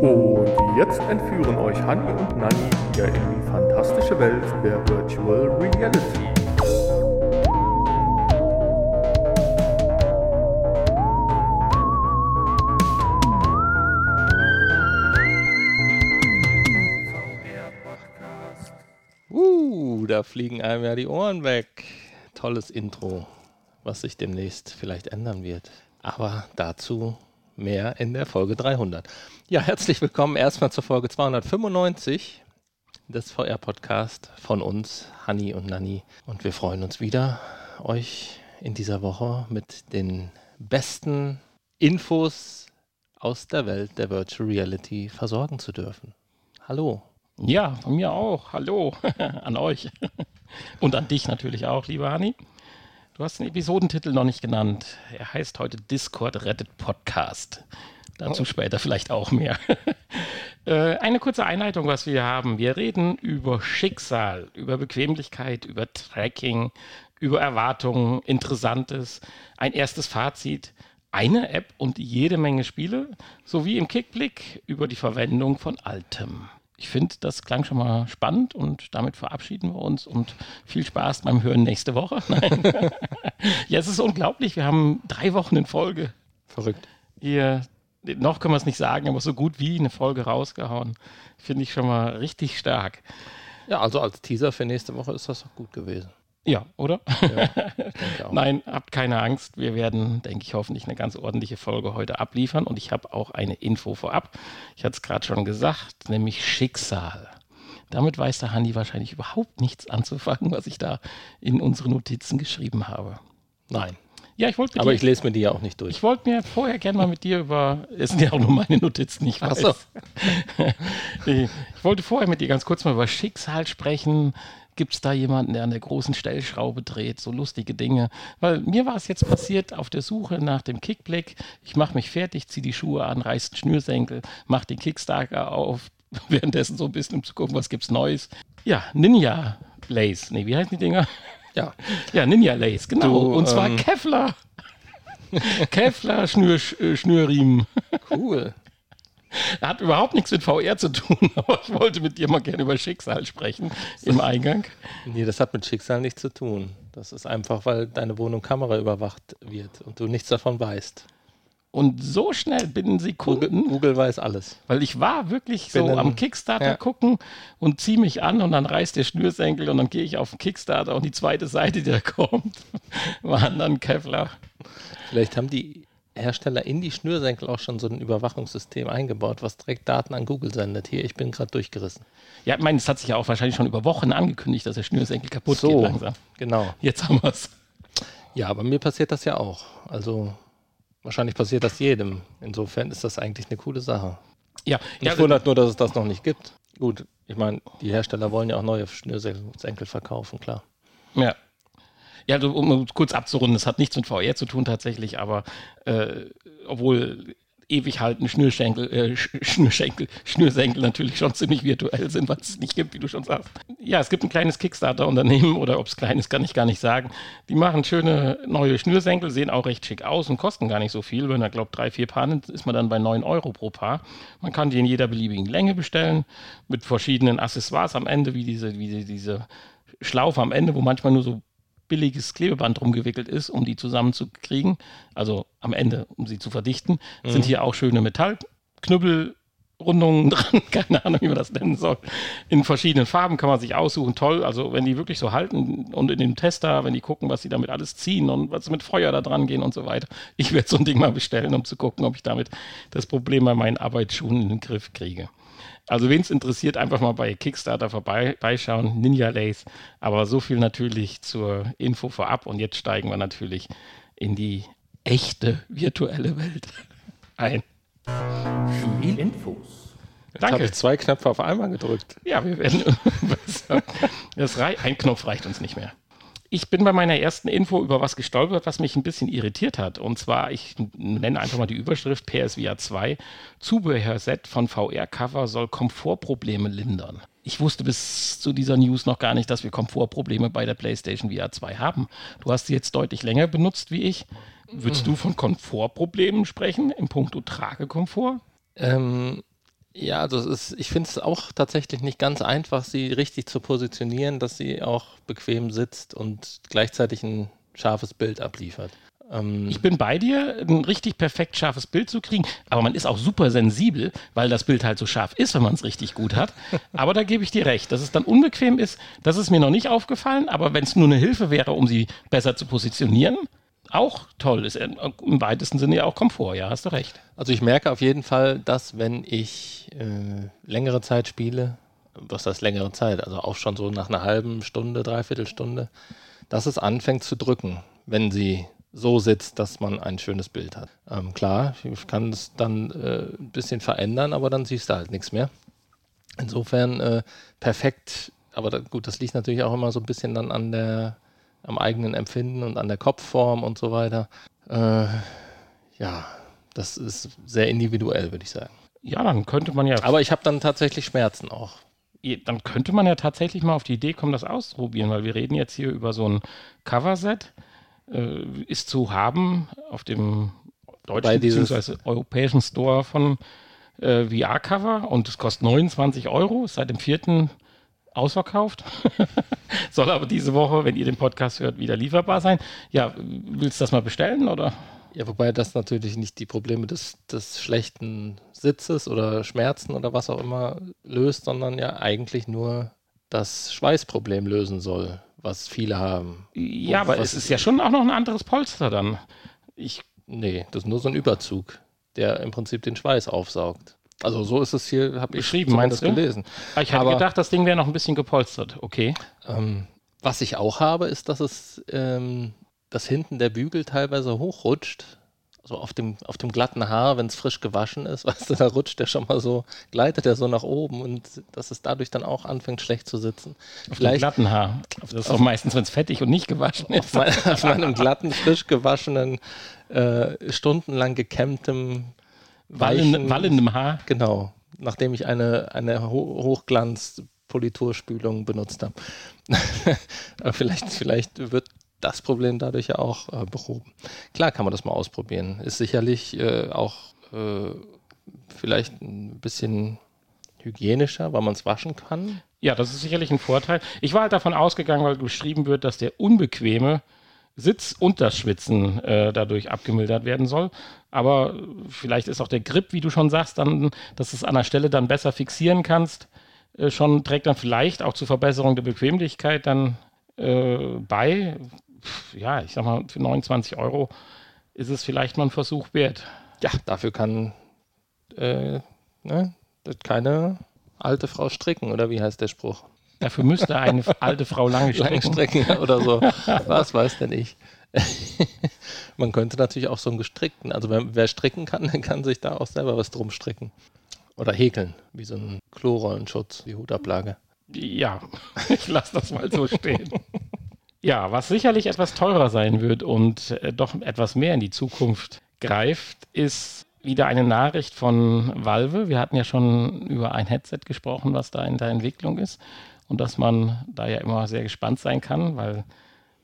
Und jetzt entführen euch Hanni und Nanni wieder in die fantastische Welt der Virtual Reality. Uh, da fliegen einem ja die Ohren weg. Tolles Intro, was sich demnächst vielleicht ändern wird. Aber dazu mehr in der Folge 300. Ja, herzlich willkommen erstmal zur Folge 295 des VR-Podcast von uns, Hanni und Nanni. Und wir freuen uns wieder, euch in dieser Woche mit den besten Infos aus der Welt der Virtual Reality versorgen zu dürfen. Hallo. Ja, von mir auch. Hallo an euch. Und an dich natürlich auch, lieber Hanni. Du hast den Episodentitel noch nicht genannt. Er heißt heute Discord Rettet Podcast. Dazu oh. später vielleicht auch mehr. Äh, eine kurze Einleitung, was wir haben. Wir reden über Schicksal, über Bequemlichkeit, über Tracking, über Erwartungen, Interessantes, ein erstes Fazit, eine App und jede Menge Spiele, sowie im Kickblick über die Verwendung von Altem ich finde, das klang schon mal spannend und damit verabschieden wir uns und viel Spaß beim Hören nächste Woche. Nein. ja, es ist unglaublich. Wir haben drei Wochen in Folge. Verrückt. Ihr, noch können wir es nicht sagen, aber so gut wie eine Folge rausgehauen. Finde ich schon mal richtig stark. Ja, also als Teaser für nächste Woche ist das auch gut gewesen. Ja, oder? Ja, Nein, habt keine Angst. Wir werden, denke ich, hoffentlich eine ganz ordentliche Folge heute abliefern. Und ich habe auch eine Info vorab. Ich hatte es gerade schon gesagt, nämlich Schicksal. Damit weiß der Hanni wahrscheinlich überhaupt nichts anzufangen, was ich da in unsere Notizen geschrieben habe. Nein. Ja, ich wollte Aber dir, ich lese mir die ja auch nicht durch. Ich wollte mir vorher gerne mal mit dir über. Es sind ja auch nur meine Notizen, ich weiß. Ach so. ich wollte vorher mit dir ganz kurz mal über Schicksal sprechen, gibt es da jemanden, der an der großen Stellschraube dreht, so lustige Dinge. Weil mir war es jetzt passiert auf der Suche nach dem Kickblick. Ich mache mich fertig, ziehe die Schuhe an, reiß den Schnürsenkel, mache den Kickstarter auf, währenddessen so ein bisschen, um zu gucken, was gibt's Neues. Ja, Ninja Lace. Nee, wie heißen die Dinger? Ja. Ja, Ninja Lace, genau. Du, Und zwar ähm, Kevlar. Kevlar Schnür, Schnürriemen. Cool. Hat überhaupt nichts mit VR zu tun, aber ich wollte mit dir mal gerne über Schicksal sprechen im Eingang. Nee, das hat mit Schicksal nichts zu tun. Das ist einfach, weil deine Wohnung Kamera überwacht wird und du nichts davon weißt. Und so schnell binnen Sekunden. Google, Google weiß alles. Weil ich war wirklich so am Kickstarter ja. gucken und ziehe mich an und dann reißt der Schnürsenkel und dann gehe ich auf den Kickstarter und die zweite Seite, die da kommt, waren dann Kevlar. Vielleicht haben die Hersteller in die Schnürsenkel auch schon so ein Überwachungssystem eingebaut, was direkt Daten an Google sendet. Hier, ich bin gerade durchgerissen. Ja, ich meine, es hat sich ja auch wahrscheinlich schon über Wochen angekündigt, dass der Schnürsenkel kaputt so, geht langsam. Genau. Jetzt haben wir es. Ja, aber mir passiert das ja auch. Also wahrscheinlich passiert das jedem. Insofern ist das eigentlich eine coole Sache. Ja. Mich ja, wundert nur, dass es das noch nicht gibt. Gut, ich meine, die Hersteller wollen ja auch neue Schnürsenkel verkaufen, klar. Ja, ja, um kurz abzurunden, das hat nichts mit VR zu tun tatsächlich, aber äh, obwohl ewig halten Schnürschenkel, äh, Schnürschenkel, Schnürsenkel natürlich schon ziemlich virtuell sind, was es nicht gibt, wie du schon sagst. Ja, es gibt ein kleines Kickstarter-Unternehmen oder ob es klein ist, kann ich gar nicht sagen. Die machen schöne neue Schnürsenkel, sehen auch recht schick aus und kosten gar nicht so viel. Wenn er glaubt, drei, vier Paar nimmt, ist man dann bei 9 Euro pro Paar. Man kann die in jeder beliebigen Länge bestellen, mit verschiedenen Accessoires am Ende, wie diese, wie diese Schlaufe am Ende, wo manchmal nur so billiges Klebeband rumgewickelt ist, um die zusammenzukriegen, also am Ende, um sie zu verdichten, mhm. sind hier auch schöne Metallknüppel. Rundungen dran, keine Ahnung, wie man das nennen soll. In verschiedenen Farben kann man sich aussuchen, toll. Also wenn die wirklich so halten und in dem Tester, wenn die gucken, was sie damit alles ziehen und was mit Feuer da dran gehen und so weiter. Ich werde so ein Ding mal bestellen, um zu gucken, ob ich damit das Problem bei meinen Arbeitsschuhen in den Griff kriege. Also wen es interessiert, einfach mal bei Kickstarter vorbeischauen, Ninja Lace. Aber so viel natürlich zur Info vorab. Und jetzt steigen wir natürlich in die echte virtuelle Welt ein. Spielinfos. Danke. habe ich zwei Knöpfe auf einmal gedrückt. Ja, wir werden. das ein Knopf reicht uns nicht mehr. Ich bin bei meiner ersten Info über was gestolpert, was mich ein bisschen irritiert hat. Und zwar, ich nenne einfach mal die Überschrift PSVR 2. Zubehörset von VR-Cover soll Komfortprobleme lindern. Ich wusste bis zu dieser News noch gar nicht, dass wir Komfortprobleme bei der PlayStation VR 2 haben. Du hast sie jetzt deutlich länger benutzt wie ich. Würdest du von Komfortproblemen sprechen im Punkto Tragekomfort? Ähm, Ja, also es ist, ich finde es auch tatsächlich nicht ganz einfach, sie richtig zu positionieren, dass sie auch bequem sitzt und gleichzeitig ein scharfes Bild abliefert. Ähm ich bin bei dir, ein richtig perfekt scharfes Bild zu kriegen, aber man ist auch super sensibel, weil das Bild halt so scharf ist, wenn man es richtig gut hat. aber da gebe ich dir recht, dass es dann unbequem ist, das ist mir noch nicht aufgefallen, aber wenn es nur eine Hilfe wäre, um sie besser zu positionieren, auch toll ist. Im weitesten Sinne ja auch Komfort, ja, hast du recht. Also ich merke auf jeden Fall, dass wenn ich äh, längere Zeit spiele, was heißt längere Zeit, also auch schon so nach einer halben Stunde, dreiviertel Stunde, dass es anfängt zu drücken, wenn sie so sitzt, dass man ein schönes Bild hat. Ähm, klar, ich kann es dann äh, ein bisschen verändern, aber dann siehst du halt nichts mehr. Insofern äh, perfekt, aber da, gut, das liegt natürlich auch immer so ein bisschen dann an der am eigenen Empfinden und an der Kopfform und so weiter. Äh, ja, das ist sehr individuell, würde ich sagen. Ja, dann könnte man ja. Aber ich habe dann tatsächlich Schmerzen auch. Dann könnte man ja tatsächlich mal auf die Idee kommen, das auszuprobieren, weil wir reden jetzt hier über so ein Coverset. Äh, ist zu haben auf dem deutschen bzw. europäischen Store von äh, VR-Cover und es kostet 29 Euro, ist seit dem 4 ausverkauft. Soll aber diese Woche, wenn ihr den Podcast hört, wieder lieferbar sein. Ja, willst du das mal bestellen oder? Ja, wobei das natürlich nicht die Probleme des, des schlechten Sitzes oder Schmerzen oder was auch immer löst, sondern ja eigentlich nur das Schweißproblem lösen soll, was viele haben. Ja, aber es ist ja schon auch noch ein anderes Polster dann. Ich, nee, das ist nur so ein Überzug, der im Prinzip den Schweiß aufsaugt. Also so ist es hier, habe ich geschrieben, meinst du? gelesen. Ah, ich hätte Aber, gedacht, das Ding wäre noch ein bisschen gepolstert. Okay. Ähm, was ich auch habe, ist, dass es, ähm, dass hinten der Bügel teilweise hochrutscht. So auf dem, auf dem glatten Haar, wenn es frisch gewaschen ist, weißt du, da rutscht der schon mal so, gleitet er so nach oben und dass es dadurch dann auch anfängt schlecht zu sitzen. Auf Vielleicht, dem glatten Haar. Das ist auch meistens, wenn es fettig und nicht gewaschen ist. Auf, mein, auf meinem glatten, frisch gewaschenen, äh, stundenlang gekämmtem weichen, wallendem Haar. Genau, nachdem ich eine, eine Hochglanz-Politurspülung benutzt habe. vielleicht, vielleicht wird das Problem dadurch ja auch äh, behoben. Klar kann man das mal ausprobieren. Ist sicherlich äh, auch äh, vielleicht ein bisschen hygienischer, weil man es waschen kann. Ja, das ist sicherlich ein Vorteil. Ich war halt davon ausgegangen, weil beschrieben wird, dass der unbequeme Sitz und das Schwitzen äh, dadurch abgemildert werden soll. Aber vielleicht ist auch der Grip, wie du schon sagst, dann, dass du es an der Stelle dann besser fixieren kannst, äh, schon trägt dann vielleicht auch zur Verbesserung der Bequemlichkeit dann äh, bei. Ja, ich sag mal, für 29 Euro ist es vielleicht mal ein Versuch wert. Ja, dafür kann äh, ne, keine alte Frau stricken, oder wie heißt der Spruch? Dafür müsste eine alte Frau lange strecken. Oder so. Was weiß denn ich? Man könnte natürlich auch so einen gestrickten, also wer, wer stricken kann, der kann sich da auch selber was drum stricken. Oder häkeln, wie so ein Klorollenschutz, die Hutablage. Ja, ich lasse das mal so stehen. Ja, was sicherlich etwas teurer sein wird und äh, doch etwas mehr in die Zukunft greift, ist wieder eine Nachricht von Valve. Wir hatten ja schon über ein Headset gesprochen, was da in der Entwicklung ist und dass man da ja immer sehr gespannt sein kann, weil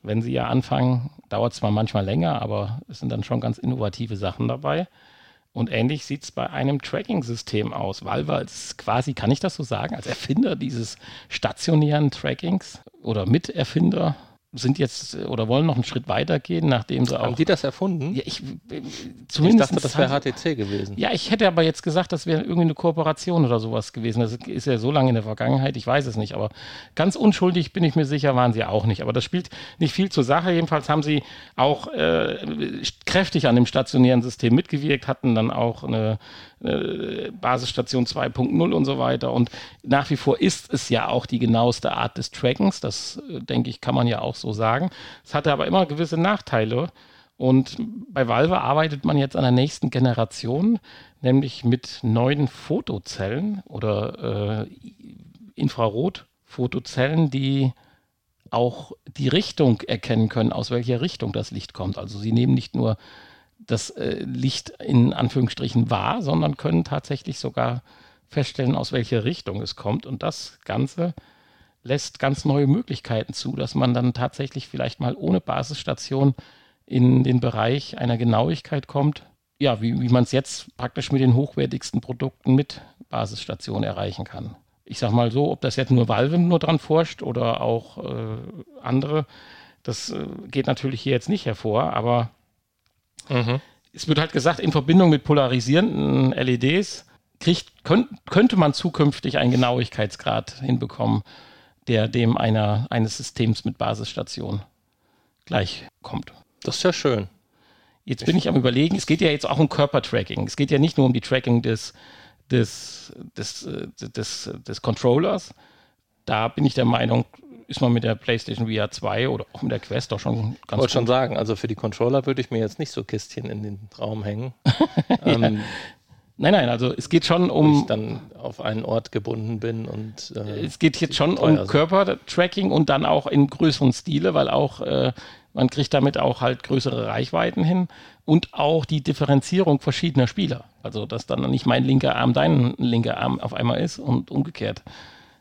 wenn sie ja anfangen, dauert es zwar manchmal länger, aber es sind dann schon ganz innovative Sachen dabei. Und ähnlich sieht es bei einem Tracking-System aus. Valve als quasi, kann ich das so sagen, als Erfinder dieses stationären Trackings oder Miterfinder sind jetzt oder wollen noch einen Schritt weiter gehen, nachdem sie auch. Haben die das erfunden? Ja, ich, zumindest ich dachte, das wäre HTC gewesen. Ja, ich hätte aber jetzt gesagt, das wäre irgendwie eine Kooperation oder sowas gewesen. Das ist ja so lange in der Vergangenheit, ich weiß es nicht. Aber ganz unschuldig bin ich mir sicher, waren sie auch nicht. Aber das spielt nicht viel zur Sache. Jedenfalls haben sie auch äh, kräftig an dem stationären System mitgewirkt, hatten dann auch eine äh, Basisstation 2.0 und so weiter. Und nach wie vor ist es ja auch die genaueste Art des Trackens. Das, äh, denke ich, kann man ja auch so sagen. Es hatte aber immer gewisse Nachteile. Und bei Valve arbeitet man jetzt an der nächsten Generation, nämlich mit neuen Fotozellen oder äh, Infrarotfotozellen, die auch die Richtung erkennen können, aus welcher Richtung das Licht kommt. Also sie nehmen nicht nur das äh, Licht in Anführungsstrichen wahr, sondern können tatsächlich sogar feststellen, aus welcher Richtung es kommt. Und das Ganze lässt ganz neue Möglichkeiten zu, dass man dann tatsächlich vielleicht mal ohne Basisstation in den Bereich einer Genauigkeit kommt, ja, wie, wie man es jetzt praktisch mit den hochwertigsten Produkten mit Basisstation erreichen kann. Ich sag mal so, ob das jetzt nur Valve nur dran forscht oder auch äh, andere, das äh, geht natürlich hier jetzt nicht hervor, aber mhm. es wird halt gesagt, in Verbindung mit polarisierenden LEDs kriegt, könnt, könnte man zukünftig einen Genauigkeitsgrad hinbekommen, der dem einer, eines Systems mit Basisstation gleichkommt. Das ist ja schön. Jetzt bin ich am überlegen, es geht ja jetzt auch um Körpertracking. Es geht ja nicht nur um die Tracking des, des, des, äh, des, des Controllers. Da bin ich der Meinung, ist man mit der PlayStation VR 2 oder auch mit der Quest doch schon ganz Ich wollte schon sagen, also für die Controller würde ich mir jetzt nicht so Kistchen in den Raum hängen. ähm, Nein, nein, also es geht schon um. Ich dann auf einen Ort gebunden bin und. Äh, es geht jetzt schon um Körpertracking und dann auch in größeren Stile, weil auch äh, man kriegt damit auch halt größere Reichweiten hin und auch die Differenzierung verschiedener Spieler. Also, dass dann nicht mein linker Arm dein linker Arm auf einmal ist und umgekehrt.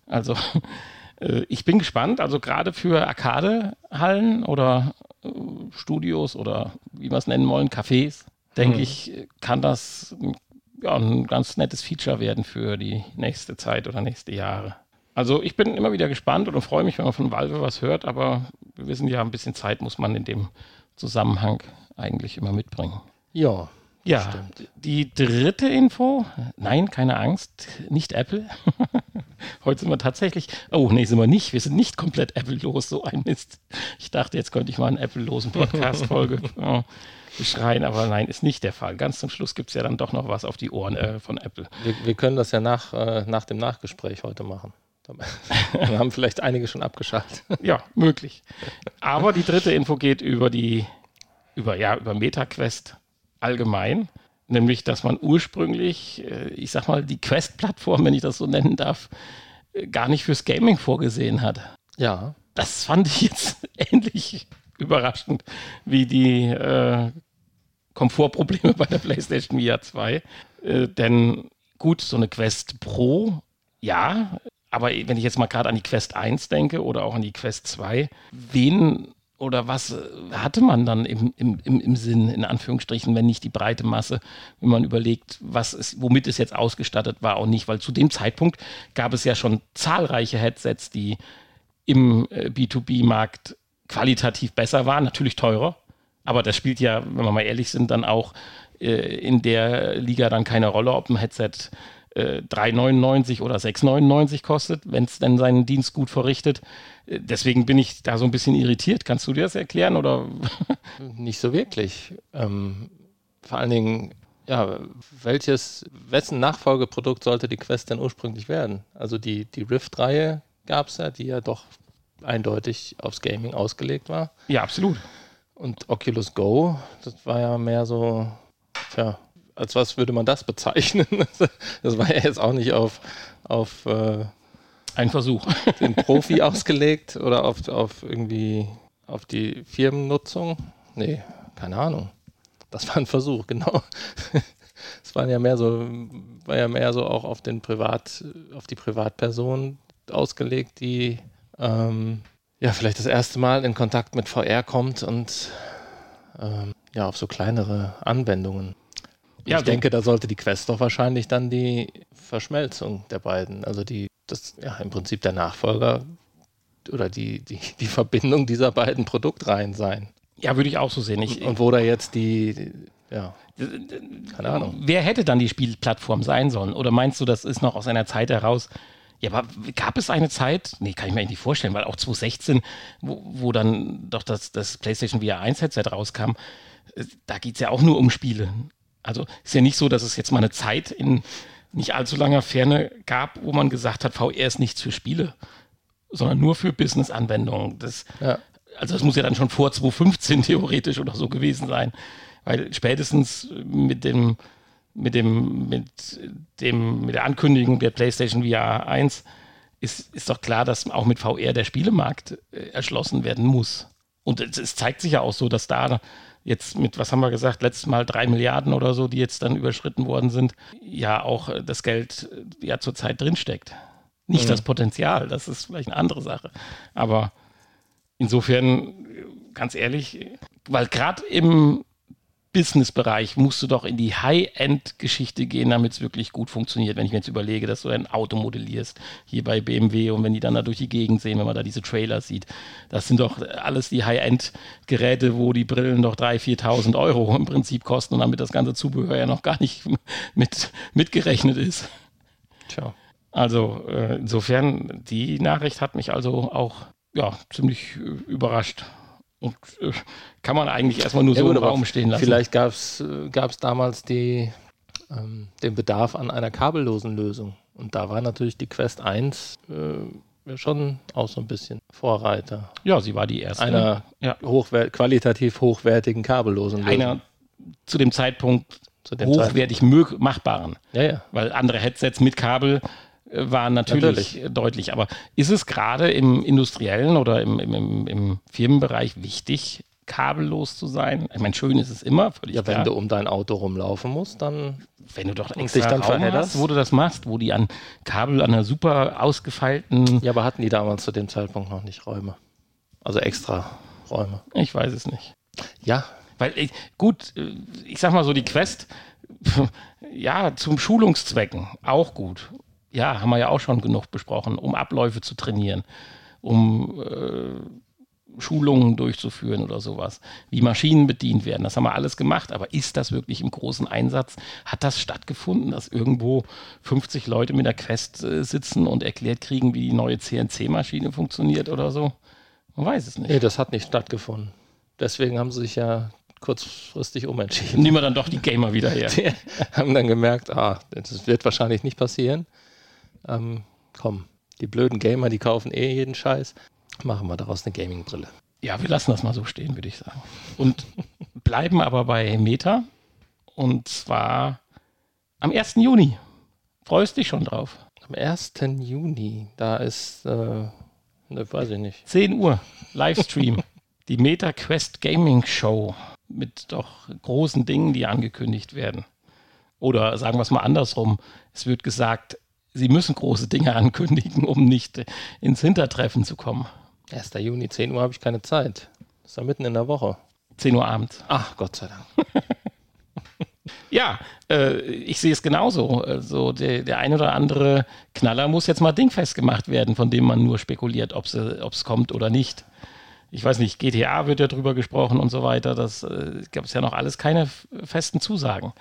Also, ich bin gespannt. Also, gerade für Arcade-Hallen oder äh, Studios oder wie wir es nennen wollen, Cafés, denke hm. ich, kann das ja, ein ganz nettes Feature werden für die nächste Zeit oder nächste Jahre. Also ich bin immer wieder gespannt und freue mich, wenn man von Valve was hört, aber wir wissen ja, ein bisschen Zeit muss man in dem Zusammenhang eigentlich immer mitbringen. Ja. Ja, stimmt. die dritte Info, nein, keine Angst, nicht Apple. Heute sind wir tatsächlich, oh nee, sind wir nicht, wir sind nicht komplett Apple-los, so ein Mist. Ich dachte, jetzt könnte ich mal einen Apple-losen Podcast-Folge oh, beschreien, aber nein, ist nicht der Fall. Ganz zum Schluss gibt es ja dann doch noch was auf die Ohren äh, von Apple. Wir, wir, können das ja nach, äh, nach dem Nachgespräch heute machen. Wir haben vielleicht einige schon abgeschaltet. Ja, möglich. Aber die dritte Info geht über die, über, ja, über MetaQuest allgemein. Nämlich, dass man ursprünglich, äh, ich sag mal, die Quest-Plattform, wenn ich das so nennen darf, äh, gar nicht fürs Gaming vorgesehen hat. Ja. Das fand ich jetzt ähnlich überraschend wie die äh, Komfortprobleme bei der PlayStation VR 2. Äh, denn gut, so eine Quest Pro, ja, aber wenn ich jetzt mal gerade an die Quest 1 denke oder auch an die Quest 2, wen oder was äh, hatte man dann im, im, im, im Sinn, in Anführungsstrichen, wenn nicht die breite Masse, wenn man überlegt, was es, womit es jetzt ausgestattet war auch nicht, weil zu dem Zeitpunkt gab es ja schon zahlreiche Headsets, die im äh, B2B-Markt qualitativ besser waren, natürlich teurer, aber das spielt ja, wenn wir mal ehrlich sind, dann auch äh, in der Liga dann keine Rolle, ob ein Headset äh, 3,99 oder 6,99 kostet, wenn es denn seinen Dienst gut verrichtet. Äh, deswegen bin ich da so ein bisschen irritiert. Kannst du dir das erklären oder? Nicht so wirklich. Ähm, vor allen Dingen, ja, welches, wessen Nachfolgeprodukt sollte die Quest denn ursprünglich werden? Also die, die Rift-Reihe gab es ja, die ja doch eindeutig aufs Gaming ausgelegt war. Ja, absolut. Und Oculus Go, das war ja mehr so, tja, als was würde man das bezeichnen? Das war ja jetzt auch nicht auf, auf äh, ein Versuch. Den Profi ausgelegt oder auf, auf irgendwie auf die Firmennutzung? Nee, keine Ahnung. Das war ein Versuch, genau. Es waren ja mehr so, war ja mehr so auch auf den Privat, auf die Privatperson ausgelegt, die ähm, ja vielleicht das erste Mal in Kontakt mit VR kommt und ähm, ja auf so kleinere Anwendungen. Ja, ich denke, da sollte die Quest doch wahrscheinlich dann die Verschmelzung der beiden, also die, das, ja, im Prinzip der Nachfolger oder die, die, die Verbindung dieser beiden Produktreihen sein. Ja, würde ich auch so sehen. Ich, und, und wo da jetzt die, ja, keine Ahnung. Wer hätte dann die Spielplattform sein sollen? Oder meinst du, das ist noch aus einer Zeit heraus? Ja, aber gab es eine Zeit, nee, kann ich mir eigentlich nicht vorstellen, weil auch 2016, wo, wo dann doch das, das PlayStation VR 1 Headset rauskam, äh, da geht es ja auch nur um Spiele. Also ist ja nicht so, dass es jetzt mal eine Zeit in nicht allzu langer Ferne gab, wo man gesagt hat, VR ist nichts für Spiele, sondern nur für Business-Anwendungen. Das, ja. Also das muss ja dann schon vor 2015 theoretisch oder so gewesen sein. Weil spätestens mit dem, mit dem, mit dem, mit der Ankündigung der PlayStation VR 1 ist, ist doch klar, dass auch mit VR der Spielemarkt äh, erschlossen werden muss. Und es, es zeigt sich ja auch so, dass da jetzt mit, was haben wir gesagt, letztes Mal drei Milliarden oder so, die jetzt dann überschritten worden sind, ja auch äh, das Geld äh, ja zurzeit drinsteckt. Nicht mhm. das Potenzial, das ist vielleicht eine andere Sache. Aber insofern, ganz ehrlich, weil gerade im Business-Bereich musst du doch in die High-End-Geschichte gehen, damit es wirklich gut funktioniert. Wenn ich mir jetzt überlege, dass du ein Auto modellierst, hier bei BMW und wenn die dann da durch die Gegend sehen, wenn man da diese Trailer sieht, das sind doch alles die High-End-Geräte, wo die Brillen doch 3.000, 4.000 Euro im Prinzip kosten und damit das ganze Zubehör ja noch gar nicht mit, mitgerechnet ist. Tja. Also äh, insofern, die Nachricht hat mich also auch ja, ziemlich äh, überrascht. Und äh, kann man eigentlich erstmal nur ja, so gut, im Raum stehen lassen. Vielleicht gab es äh, damals die, ähm, den Bedarf an einer kabellosen Lösung. Und da war natürlich die Quest 1 äh, schon auch so ein bisschen Vorreiter. Ja, sie war die erste. Einer ja. hochwer qualitativ hochwertigen kabellosen Lösung. Einer zu dem Zeitpunkt zu dem hochwertig Zeitpunkt. machbaren. Ja, ja. Weil andere Headsets mit Kabel waren natürlich, natürlich, deutlich. Aber ist es gerade im industriellen oder im, im, im, Firmenbereich wichtig, kabellos zu sein? Ich meine, schön ist es immer, völlig Ja, klar. wenn du um dein Auto rumlaufen musst, dann wenn du doch extra dich dann Raum hast, wo du das machst, wo die an Kabel an einer super ausgefeilten... Ja, aber hatten die damals zu dem Zeitpunkt noch nicht Räume? Also extra Räume? Ich weiß es nicht. Ja. Weil, gut, ich sag mal so, die Quest, ja, zum Schulungszwecken auch gut ja, haben wir ja auch schon genug besprochen, um Abläufe zu trainieren, um äh, Schulungen durchzuführen oder sowas, wie Maschinen bedient werden. Das haben wir alles gemacht, aber ist das wirklich im großen Einsatz? Hat das stattgefunden, dass irgendwo 50 Leute mit der Quest äh, sitzen und erklärt kriegen, wie die neue CNC-Maschine funktioniert oder so? Man weiß es nicht. Nee, das hat nicht stattgefunden. Deswegen haben sie sich ja kurzfristig umentschieden. Nehmen wir dann doch die Gamer wieder her. Die haben dann gemerkt, ah, das wird wahrscheinlich nicht passieren ähm, komm, die blöden Gamer, die kaufen eh jeden Scheiß. Machen wir daraus eine Gaming-Brille. Ja, wir lassen das mal so stehen, würde ich sagen. Und bleiben aber bei Meta. Und zwar am 1. Juni. Freust dich schon drauf? Am 1. Juni, da ist, äh, ne, weiß ich nicht. 10 Uhr, Livestream. die Meta Quest Gaming Show mit doch großen Dingen, die angekündigt werden. Oder sagen wir es mal andersrum. Es wird gesagt, sie müssen große Dinge ankündigen, um nicht ins Hintertreffen zu kommen. 1. Juni, 10 Uhr habe ich keine Zeit. Das ist ja mitten in der Woche. 10 Uhr abends. Ach, Gott sei Dank. ja, äh, ich sehe es genauso. Also der, der ein oder andere Knaller muss jetzt mal dingfest gemacht werden, von dem man nur spekuliert, ob es kommt oder nicht. Ich weiß nicht, GTA wird ja drüber gesprochen und so weiter. Das äh, gab es ja noch alles keine festen Zusagen.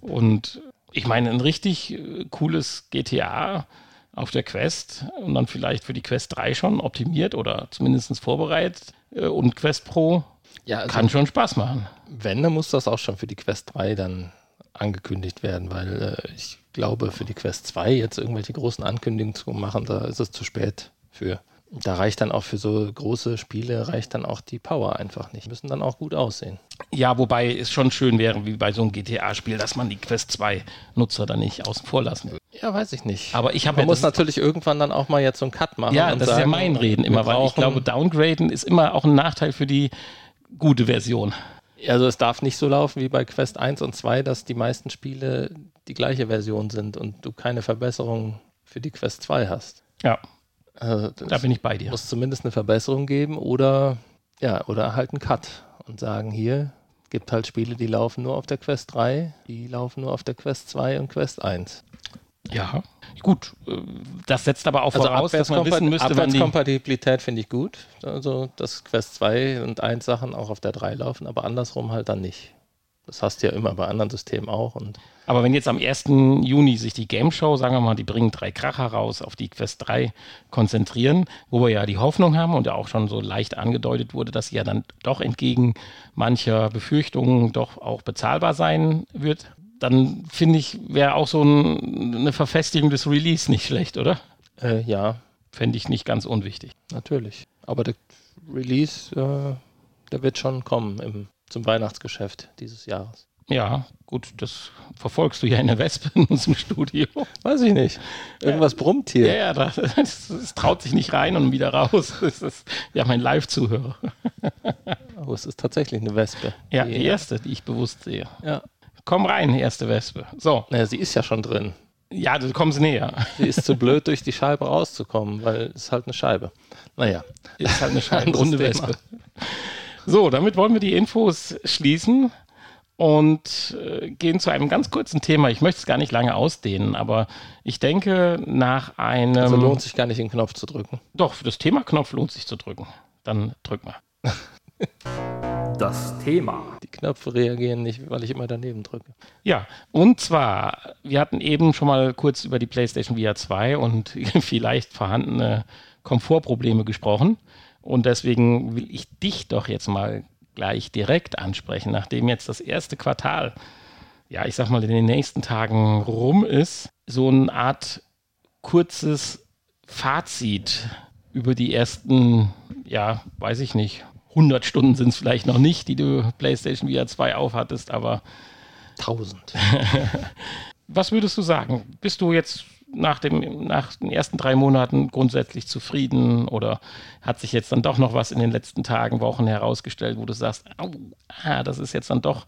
Und ich meine, ein richtig äh, cooles GTA auf der Quest und dann vielleicht für die Quest 3 schon optimiert oder zumindest vorbereitet äh, und Quest Pro ja, also kann schon Spaß machen. Wenn, dann muss das auch schon für die Quest 3 dann angekündigt werden, weil äh, ich glaube, für die Quest 2 jetzt irgendwelche großen Ankündigungen zu machen, da ist es zu spät für. Da reicht dann auch für so große Spiele, reicht dann auch die Power einfach nicht. Müssen dann auch gut aussehen. Ja, wobei es schon schön wäre, wie bei so einem GTA-Spiel, dass man die Quest 2 Nutzer dann nicht außen vor lassen würde. Ja, weiß ich nicht. Aber ich habe Man ja, muss natürlich irgendwann dann auch mal jetzt so einen Cut machen. Ja, das sagen, ist ja mein Reden immer, weil ich glaube, Downgraden ist immer auch ein Nachteil für die gute Version. Also es darf nicht so laufen wie bei Quest 1 und 2, dass die meisten Spiele die gleiche Version sind und du keine Verbesserung für die Quest 2 hast. Ja. Also da bin ich bei dir. Muss zumindest eine Verbesserung geben oder ja, oder halt einen Cut und sagen, hier gibt halt Spiele, die laufen nur auf der Quest 3, die laufen nur auf der Quest 2 und Quest 1. Ja, gut. Das setzt aber auch also voraus, dass man wissen müsste, Abwärtskompatibilität finde ich gut. Also, dass Quest 2 und 1 Sachen auch auf der 3 laufen, aber andersrum halt dann nicht. Das hast du ja immer bei anderen Systemen auch. Und Aber wenn jetzt am 1. Juni sich die Game Show, sagen wir mal, die bringen drei Kracher raus, auf die Quest 3 konzentrieren, wo wir ja die Hoffnung haben und ja auch schon so leicht angedeutet wurde, dass sie ja dann doch entgegen mancher Befürchtungen doch auch bezahlbar sein wird, dann finde ich, wäre auch so ein, eine Verfestigung des Release nicht schlecht, oder? Äh, ja. Fände ich nicht ganz unwichtig. Natürlich. Aber der Release, äh, der wird schon kommen im zum Weihnachtsgeschäft dieses Jahres. Ja, gut, das verfolgst du ja in der Wespe in unserem Studio. Weiß ich nicht. Irgendwas ja, brummt hier. Ja, ja, das, das, traut sich nicht rein und wieder raus. Das ist ja mein Live-Zuhörer. Oh, es ist tatsächlich eine Wespe. Ja, die, die erste, die ich bewusst sehe. Ja. Komm rein, erste Wespe. So. Naja, sie ist ja schon drin. Ja, du kommst näher. Sie ist zu blöd, durch die Scheibe rauszukommen, weil es ist halt eine Scheibe. Naja. Ist halt eine Scheibe. Runde Wespe. So, damit wollen wir die Infos schließen. und äh, gehen zu einem ganz kurzen Thema. Ich möchte es gar nicht lange ausdehnen, aber ich denke, nach einem. Also lohnt sich gar nicht, den Knopf zu drücken. Doch, für das Thema Knopf lohnt sich zu drücken. Dann drück mal. Das Thema. Die Knöpfe reagieren nicht, weil ich immer daneben drücke. Ja, und zwar, wir hatten eben schon mal kurz über die PlayStation VR 2 und vielleicht vorhandene Komfortprobleme gesprochen. Und deswegen will ich dich doch jetzt mal gleich direkt ansprechen, nachdem jetzt das erste Quartal, ja, ich sag mal, in den nächsten Tagen rum ist, so eine Art kurzes Fazit über die ersten, ja, weiß ich nicht, 100 Stunden sind es vielleicht noch nicht, die du PlayStation VR 2 aufhattest, aber 1000. Was würdest du sagen? Bist du jetzt nach, dem, nach den ersten drei Monaten grundsätzlich zufrieden oder hat sich jetzt dann doch noch was in den letzten Tagen, Wochen herausgestellt, wo du sagst, oh, ah, das ist jetzt dann doch,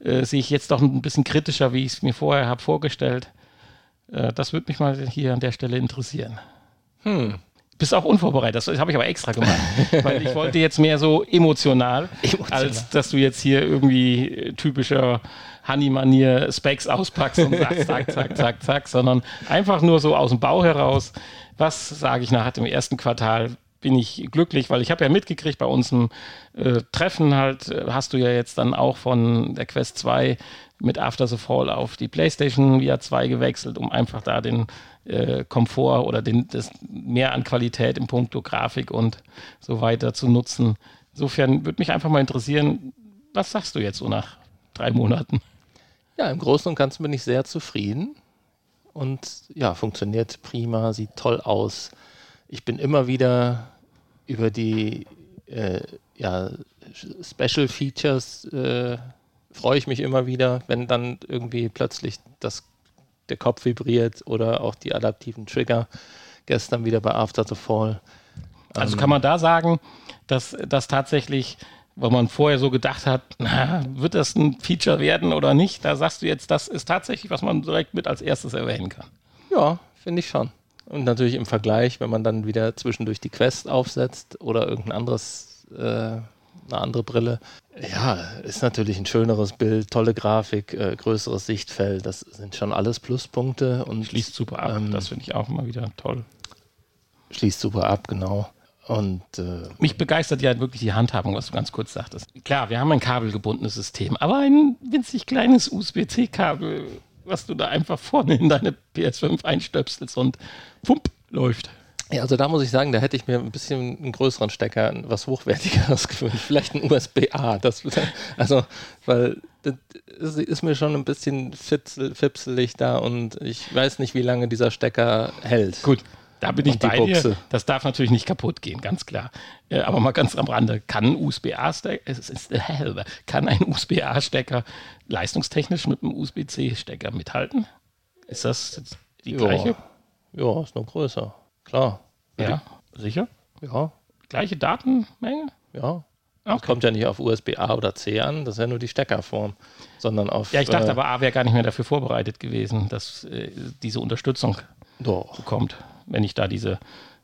äh, sehe ich jetzt doch ein bisschen kritischer, wie ich es mir vorher habe vorgestellt. Äh, das würde mich mal hier an der Stelle interessieren. Hm. Bist auch unvorbereitet, das habe ich aber extra gemacht, weil ich wollte jetzt mehr so emotional, Emotional. als dass du jetzt hier irgendwie typischer Honey-Manier Specs auspackst und sagst, zack, zack, zack, zack, sondern einfach nur so aus dem Bauch heraus, was sage ich nach dem ersten Quartal, bin ich glücklich, weil ich habe ja mitgekriegt bei uns im äh, Treffen halt, äh, hast du ja jetzt dann auch von der Quest 2 mit After the Fall auf die PlayStation VR 2 gewechselt, um einfach da den äh, Komfort oder den, das mehr an Qualität im Punkto Grafik und so weiter zu nutzen. Insofern würde mich einfach mal interessieren, was sagst du jetzt so nach drei Monaten? Ja, im Großen und Ganzen bin ich sehr zufrieden. Und ja, funktioniert prima, sieht toll aus. Ich bin immer wieder über die äh, ja, Special Features äh, freue ich mich immer wieder, wenn dann irgendwie plötzlich das, der Kopf vibriert oder auch die adaptiven Trigger. Gestern wieder bei After the Fall. Also Ähm, kann man da sagen, dass das tatsächlich, weil man vorher so gedacht hat, na, wird das ein Feature werden oder nicht, da sagst du jetzt, das ist tatsächlich, was man direkt mit als erstes erwähnen kann. Ja, finde ich schon. Und natürlich im Vergleich, wenn man dann wieder zwischendurch die Quest aufsetzt oder irgendein anderes, äh, eine andere Brille. Ja, ist natürlich ein schöneres Bild, tolle Grafik, äh, größeres Sichtfeld. Das sind schon alles Pluspunkte und Schließt super ab, Ähm, das finde ich auch immer wieder toll. schließt super ab, genau. Und äh, Mich begeistert ja wirklich die Handhabung, was du ganz kurz sagtest. Klar, wir haben ein kabelgebundenes System, aber ein winzig kleines USB-C-Kabel, was du da einfach vorne in deine PS5 einstöpselst und pump, läuft. ja, also da muss ich sagen, da hätte ich mir ein bisschen einen größeren Stecker, was hochwertigeres gewünscht. Vielleicht ein USB-A. Das, also, weil das ist, mir schon ein bisschen fipselig da und ich weiß nicht, wie lange dieser Stecker hält. Gut, da bin ich bei dir. Das darf natürlich nicht kaputt gehen, ganz klar. Äh, aber mal ganz am Rande, kann ein USB-A-Stecker, es ist, äh, kann ein USB-A-Stecker leistungstechnisch mit einem USB-C-Stecker mithalten? Ist das die gleiche? Ja, ist noch größer. Klar. Ja, sicher? Ja, Gleiche Datenmenge? ja. Das Okay. kommt ja nicht auf USB-A oder C an, das ist ja nur die Steckerform, sondern auf. Ja, ich dachte äh, aber, A wäre gar nicht mehr dafür vorbereitet gewesen, dass äh, diese Unterstützung Doch. bekommt, wenn ich da diese,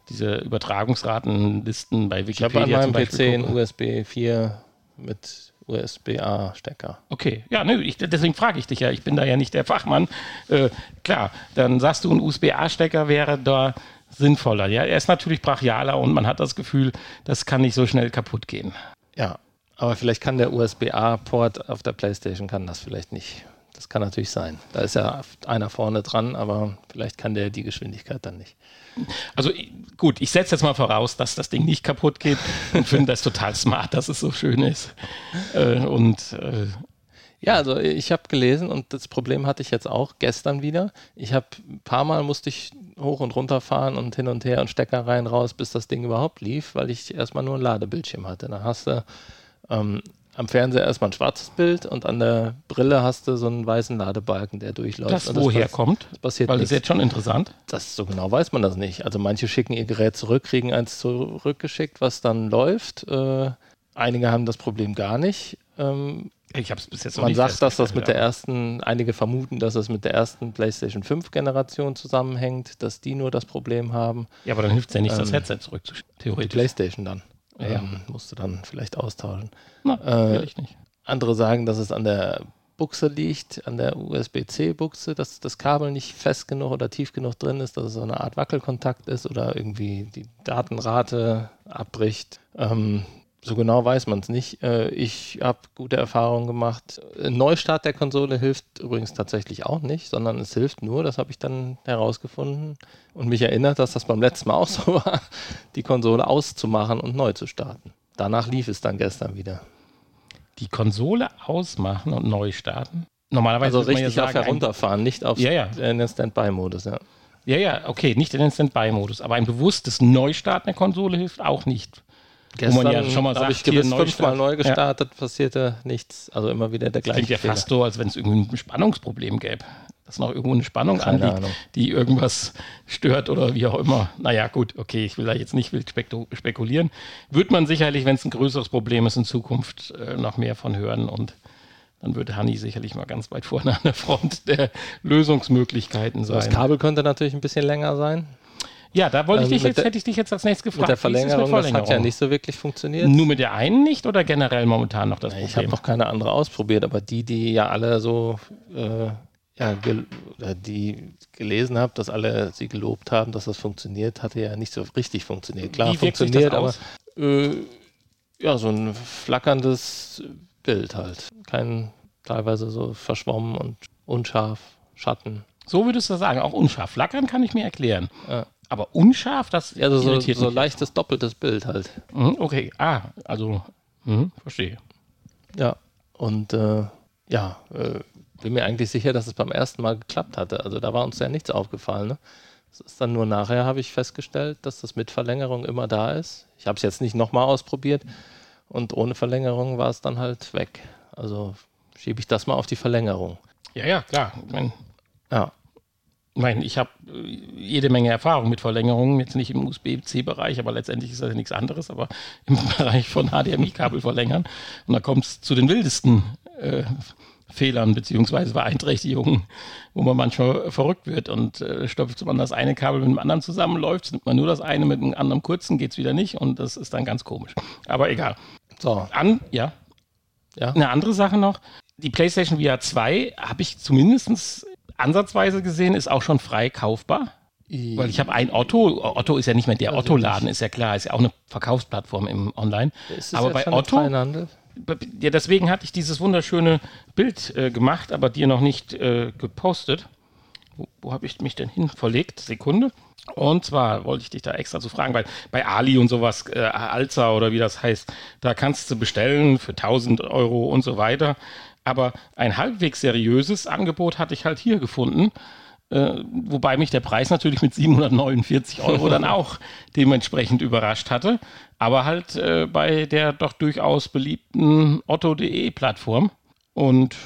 diese Übertragungsratenlisten bei Ich habe an Wikipedia meinem PC einen. USB 4 mit USB-A-Stecker. Okay, ja, nö, ich, deswegen frage ich dich ja, ich bin da ja nicht der Fachmann. Äh, klar, dann sagst du, ein USB-A-Stecker wäre da sinnvoller. Ja, er ist natürlich brachialer und man hat das Gefühl, das kann nicht so schnell kaputt gehen. Ja, aber vielleicht kann der USB-A-Port auf der PlayStation kann das vielleicht nicht. Das kann natürlich sein. Da ist ja einer vorne dran, aber vielleicht kann der die Geschwindigkeit dann nicht. Also gut, ich setze jetzt mal voraus, dass das Ding nicht kaputt geht und finde das total smart, dass es so schön ist. Äh, und äh, Ja, also ich habe gelesen und das Problem hatte ich jetzt auch gestern wieder. Ich habe ein paar Mal musste ich hoch und runter fahren und hin und her und Stecker rein raus, bis das Ding überhaupt lief, weil ich erstmal nur ein Ladebildschirm hatte. Dann hast du ähm, am Fernseher erstmal ein schwarzes Bild und an der Brille hast du so einen weißen Ladebalken, der durchläuft. das und woher pass- kommt, passiert weil das ist jetzt schon interessant. Das so genau weiß man das nicht. Also manche schicken ihr Gerät zurück, kriegen eins zurückgeschickt, was dann läuft. Äh, einige haben das Problem gar nicht. Ähm, Ich habe es bis jetzt noch man nicht sagt, dass das mit der ersten, einige vermuten, dass es mit der ersten PlayStation 5 Generation zusammenhängt, dass die nur das Problem haben. Ja, aber dann hilft es ja nicht, das Ähm, Headset zurückzuschicken, Die theoretisch. PlayStation dann. Ja. Ähm, musst du dann vielleicht austauschen. Na, äh, ich nicht. Andere sagen, dass es an der Buchse liegt, an der USB-C-Buchse, dass das Kabel nicht fest genug oder tief genug drin ist, dass es so eine Art Wackelkontakt ist oder irgendwie die Datenrate abbricht. Ähm, so genau weiß man es nicht. Äh, ich habe gute Erfahrungen gemacht. Ein Neustart der Konsole hilft übrigens tatsächlich auch nicht, sondern es hilft nur, das habe ich dann herausgefunden und mich erinnert, dass das beim letzten Mal auch so war, die Konsole auszumachen und neu zu starten. Danach lief es dann gestern wieder. Die Konsole ausmachen und neu starten? Normalerweise also richtig ja sagen, auf herunterfahren, nicht auf ja, ja. den Standby-Modus, ja. Ja, ja, okay, nicht in den Standby-Modus, aber ein bewusstes Neustarten der Konsole hilft auch nicht. Gestern, Wo man ja schon mal sagt, ich gewiss fünfmal neu gestartet, ja. passierte nichts. Also immer wieder der gleiche. Klingt ja fast so, als wenn es irgendwie ein Spannungsproblem gäbe. Dass noch irgendwo eine Spannung Keine anliegt, Ahnung. die irgendwas stört oder wie auch immer. Naja, gut, okay, ich will da jetzt nicht wild spekulieren. Wird man sicherlich, wenn es ein größeres Problem ist, in Zukunft äh, noch mehr von hören und dann würde Hanni sicherlich mal ganz weit vorne an der Front der Lösungsmöglichkeiten sein. Das Kabel könnte natürlich ein bisschen länger sein. Ja, da wollte ich ähm, dich jetzt, hätte ich dich jetzt als nächstes gefragt. Mit der Verlängerung, mit Verlängerung, das hat ja nicht so wirklich funktioniert. Nur mit der einen nicht oder generell momentan noch das Problem? Ich habe noch keine andere ausprobiert, aber die, die ja alle so, äh, ja, gel die gelesen habe, dass alle sie gelobt haben, dass das funktioniert, hatte ja nicht so richtig funktioniert. Klar, Wie funktioniert, aber äh, ja, so ein flackerndes Bild halt. Kein teilweise so verschwommen und unscharf, Schatten. So würdest du sagen, auch unscharf. Flackern kann ich mir erklären. Ja. Aber unscharf, das ja, also so, so leichtes doppeltes Bild halt. Mhm, okay, ah, also mh, verstehe. Ja, und äh, ja, äh, bin mir eigentlich sicher, dass es beim ersten Mal geklappt hatte. Also da war uns ja nichts aufgefallen. Ne? Es ist dann nur nachher, habe ich festgestellt, dass das mit Verlängerung immer da ist. Ich habe es jetzt nicht nochmal ausprobiert und ohne Verlängerung war es dann halt weg. Also schiebe ich das mal auf die Verlängerung. Ja, ja, klar. Ich mein, ja. Ich meine, ich habe äh, jede Menge Erfahrung mit Verlängerungen, jetzt nicht im USB-C-Bereich, aber letztendlich ist das ja nichts anderes, aber im Bereich von HDMI-Kabel verlängern. Und da kommt es zu den wildesten äh, Fehlern beziehungsweise Beeinträchtigungen, wo man manchmal verrückt wird und äh, stopft man das eine Kabel mit dem anderen zusammenläuft, nimmt man nur das eine mit dem anderen kurzen, geht es wieder nicht und das ist dann ganz komisch. Aber egal. So. An, ja. ja. Eine andere Sache noch. Die PlayStation VR 2 habe ich zumindest ansatzweise gesehen, ist auch schon frei kaufbar. Weil ich habe ein Otto, Otto ist ja nicht mehr der Otto-Laden, ist ja klar, ist ja auch eine Verkaufsplattform im Online. aber bei Otto, ja, deswegen hatte ich dieses wunderschöne Bild äh, gemacht, aber dir noch nicht äh, gepostet. Wo, wo habe ich mich denn hin verlegt? Sekunde. Und zwar wollte ich dich da extra zu fragen, weil bei Ali und sowas, äh, Alza oder wie das heißt, da kannst du bestellen für 1000 Euro und so weiter. Aber ein halbwegs seriöses Angebot hatte ich halt hier gefunden. Äh, wobei mich der Preis natürlich mit 749 Euro dann auch dementsprechend überrascht hatte. Aber halt äh, bei der doch durchaus beliebten Otto.de Plattform. Und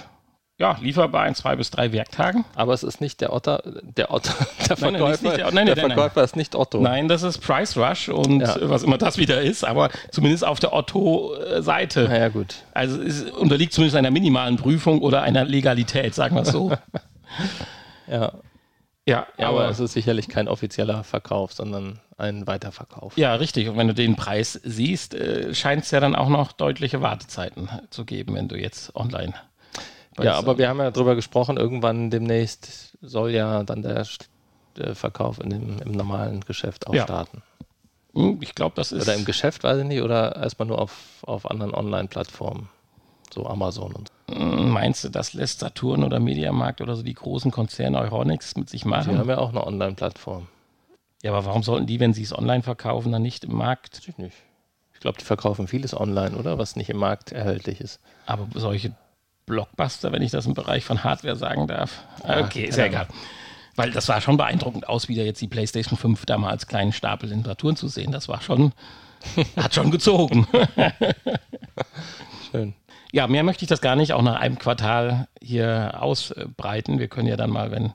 ja, lieferbar in zwei bis drei Werktagen. Aber es ist nicht der Otto, der Otto, der Verkäufer, nein, nein, der, nein, der Verkäufer ist nicht Otto. Nein, das ist Price Rush und ja. was immer das wieder ist, aber zumindest auf der Otto-Seite. Na ja, gut. Also es unterliegt zumindest einer minimalen Prüfung oder einer Legalität, sagen wir es so. ja. Ja, ja, aber, aber es ist sicherlich kein offizieller Verkauf, sondern ein Weiterverkauf. Ja, richtig. Und wenn du den Preis siehst, äh, scheint es ja dann auch noch deutliche Wartezeiten zu geben, wenn du jetzt online ja, aber wir haben ja darüber gesprochen, irgendwann demnächst soll ja dann der, der Verkauf in dem, im normalen Geschäft auch ja. starten. Hm, ich glaube, das ist. Oder im Geschäft, weiß ich nicht, oder erstmal nur auf, auf anderen Online-Plattformen, so Amazon und so. Hm, meinst du, das lässt Saturn oder Mediamarkt oder so die großen Konzerne Euronics mit sich machen? Die haben ja auch eine Online-Plattform. Ja, aber warum sollten die, wenn sie es online verkaufen, dann nicht im Markt? Weiß ich nicht. Ich glaube, die verkaufen vieles online, oder? Was nicht im Markt erhältlich ist. Aber solche Blockbuster, wenn ich das im Bereich von Hardware sagen darf. Ah, okay, ist ja egal. Weil das sah schon beeindruckend aus, wieder jetzt die PlayStation 5 da mal als kleinen Stapel in Temperaturen zu sehen. Das war schon, hat schon gezogen. Schön. Ja, mehr möchte ich das gar nicht auch nach einem Quartal hier ausbreiten. Wir können ja dann mal, wenn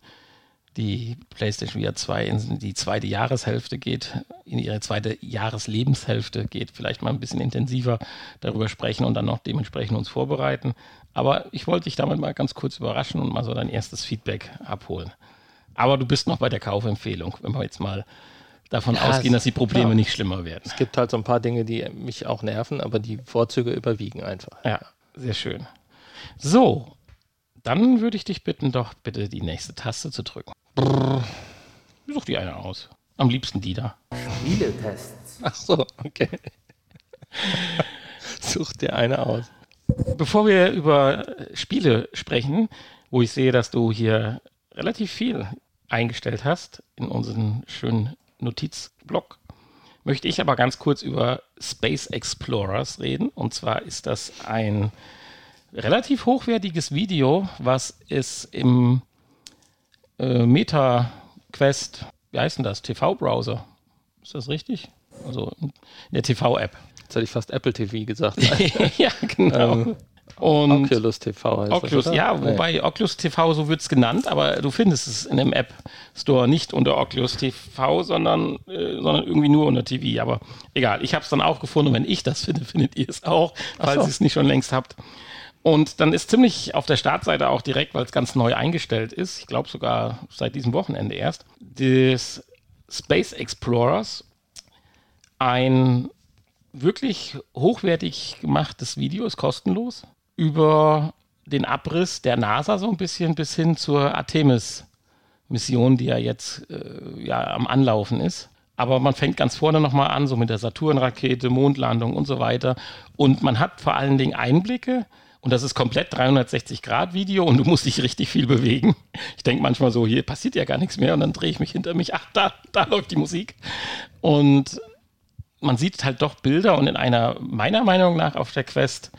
die PlayStation VR 2 in die zweite Jahreshälfte geht, in ihre zweite Jahreslebenshälfte geht, vielleicht mal ein bisschen intensiver darüber sprechen und dann noch dementsprechend uns vorbereiten. Aber ich wollte dich damit mal ganz kurz überraschen und mal so dein erstes Feedback abholen. Aber du bist noch bei der Kaufempfehlung, wenn wir jetzt mal davon ja, ausgehen, dass die Probleme klar. nicht schlimmer werden. Es gibt halt so ein paar Dinge, die mich auch nerven, aber die Vorzüge überwiegen einfach. Ja, sehr schön. So, Dann würde ich dich bitten, doch bitte die nächste Taste zu drücken. Brrr. Such dir eine aus. Am liebsten die da. Spieletests. Ach so, okay. Such dir eine aus. Bevor wir über Spiele sprechen, wo ich sehe, dass du hier relativ viel eingestellt hast in unseren schönen Notizblock, möchte ich aber ganz kurz über Space Explorers reden. Und zwar ist das ein relativ hochwertiges Video, was es im äh, Meta Quest, wie heißt denn das? TV-Browser. Ist das richtig? Also in der TV-App. Jetzt hätte ich fast Apple TV gesagt. ja, genau. Ähm, und Oculus TV heißt Oculus, das, ja, wobei nee. Oculus TV so wird es genannt, aber du findest es in dem App Store nicht unter Oculus TV, sondern, äh, sondern irgendwie nur unter TV. Aber egal, ich habe es dann auch gefunden. Wenn ich das finde, findet ihr es auch, falls so. ihr es nicht schon längst habt. Und dann ist ziemlich auf der Startseite auch direkt, weil es ganz neu eingestellt ist, ich glaube sogar seit diesem Wochenende erst, des Space Explorers ein wirklich hochwertig gemachtes Video, ist kostenlos, über den Abriss der NASA so ein bisschen bis hin zur Artemis-Mission, die ja jetzt äh, ja, am Anlaufen ist. Aber man fängt ganz vorne nochmal an, so mit der Saturn-Rakete, Mondlandung und so weiter. Und man hat vor allen Dingen Einblicke und das ist komplett 360-Grad-Video und du musst dich richtig viel bewegen. Ich denke manchmal so, hier passiert ja gar nichts mehr und dann drehe ich mich hinter mich, ach, da, da läuft die Musik. Und man sieht halt doch Bilder und in einer, meiner Meinung nach, auf der Quest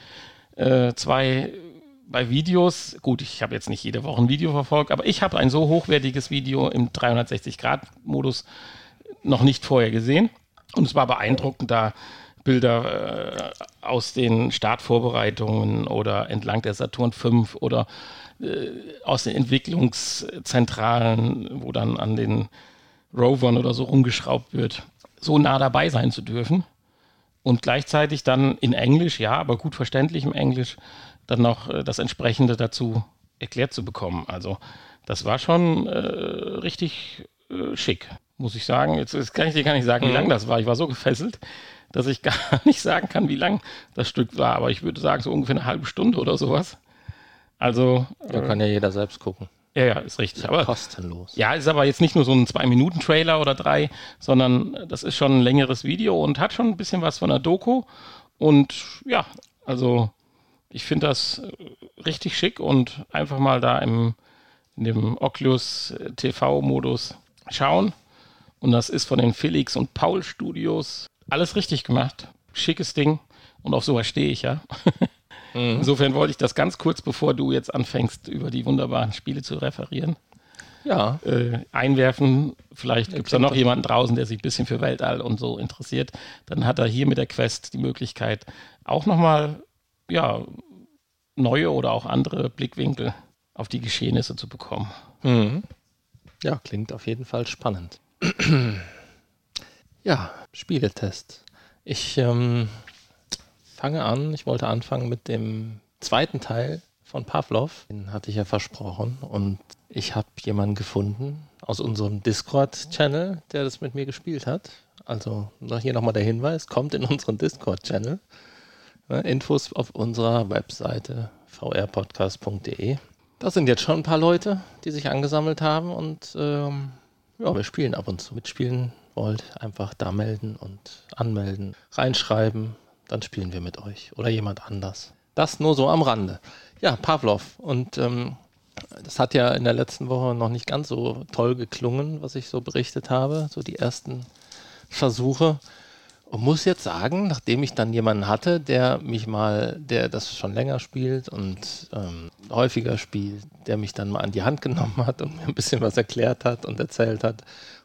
äh, zwei bei Videos, gut, ich habe jetzt nicht jede Woche ein Video verfolgt, aber ich habe ein so hochwertiges Video im 360-Grad-Modus noch nicht vorher gesehen. Und es war beeindruckend, da Bilder äh, aus den Startvorbereitungen oder entlang der Saturn V oder äh, aus den Entwicklungszentralen, wo dann an den Rovern oder so rumgeschraubt wird, so nah dabei sein zu dürfen. Und gleichzeitig dann in Englisch, ja, aber gut verständlich im Englisch, dann noch äh, das entsprechende dazu erklärt zu bekommen. Also das war schon äh, richtig äh, schick, muss ich sagen. Jetzt, jetzt, kann ich dir gar nicht sagen, wie mhm. lang das war. Ich war so gefesselt dass ich gar nicht sagen kann, wie lang das Stück war. Aber ich würde sagen, so ungefähr eine halbe Stunde oder sowas. Also. Da äh, kann ja jeder selbst gucken. Ja, ja, ist richtig. Aber, kostenlos. Ja, ist aber jetzt nicht nur so ein Zwei-Minuten-Trailer oder drei, sondern das ist schon ein längeres Video und hat schon ein bisschen was von der Doku. Und ja, also ich finde das äh, richtig schick und einfach mal da im, in dem Oculus TV-Modus schauen. Und das ist von den Felix und Paul Studios alles richtig gemacht. Schickes Ding. Und auf sowas stehe ich ja. mhm. Insofern wollte ich das ganz kurz, bevor du jetzt anfängst, über die wunderbaren Spiele zu referieren. Ja. Äh, einwerfen. Vielleicht gibt es da noch jemanden draußen, der sich ein bisschen für Weltall und so interessiert. Dann hat er hier mit der Quest die Möglichkeit, auch nochmal ja, neue oder auch andere Blickwinkel auf die Geschehnisse zu bekommen. Mhm. Ja, klingt auf jeden Fall spannend. Ja, Spieletest. Ich ähm, fange an. Ich wollte anfangen mit dem zweiten Teil von Pavlov. Den hatte ich ja versprochen. Und ich habe jemanden gefunden aus unserem Discord-Channel, der das mit mir gespielt hat. Also hier nochmal der Hinweis, kommt in unseren Discord-Channel. Infos auf unserer Webseite vrpodcast.de. Da sind jetzt schon ein paar Leute, die sich angesammelt haben und ähm, ja, wir spielen ab und zu. Mitspielen wollt, einfach da melden und anmelden, reinschreiben, dann spielen wir mit euch oder jemand anders. Das nur so am Rande. Ja, Pavlov. Und ähm, das hat ja in der letzten Woche noch nicht ganz so toll geklungen, was ich so berichtet habe, so die ersten Versuche. Und muss jetzt sagen, nachdem ich dann jemanden hatte, der mich mal, der das schon länger spielt und ähm, häufiger spielt, der mich dann mal an die Hand genommen hat und mir ein bisschen was erklärt hat und erzählt hat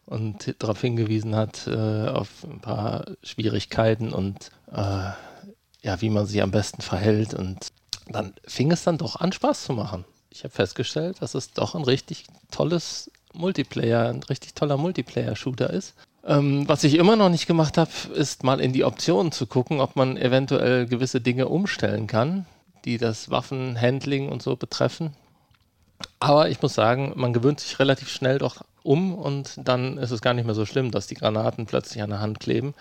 und darauf hingewiesen hat, äh, auf ein paar Schwierigkeiten und äh, ja, wie man sich am besten verhält. Und dann fing es dann doch an, Spaß zu machen. Ich habe festgestellt, dass es doch ein richtig tolles Multiplayer, ein richtig toller Multiplayer-Shooter ist. Ähm, was ich immer noch nicht gemacht habe, ist mal in die Optionen zu gucken, ob man eventuell gewisse Dinge umstellen kann, die das Waffenhandling und so betreffen. Aber ich muss sagen, man gewöhnt sich relativ schnell doch um und dann ist es gar nicht mehr so schlimm, dass die Granaten plötzlich an der Hand kleben.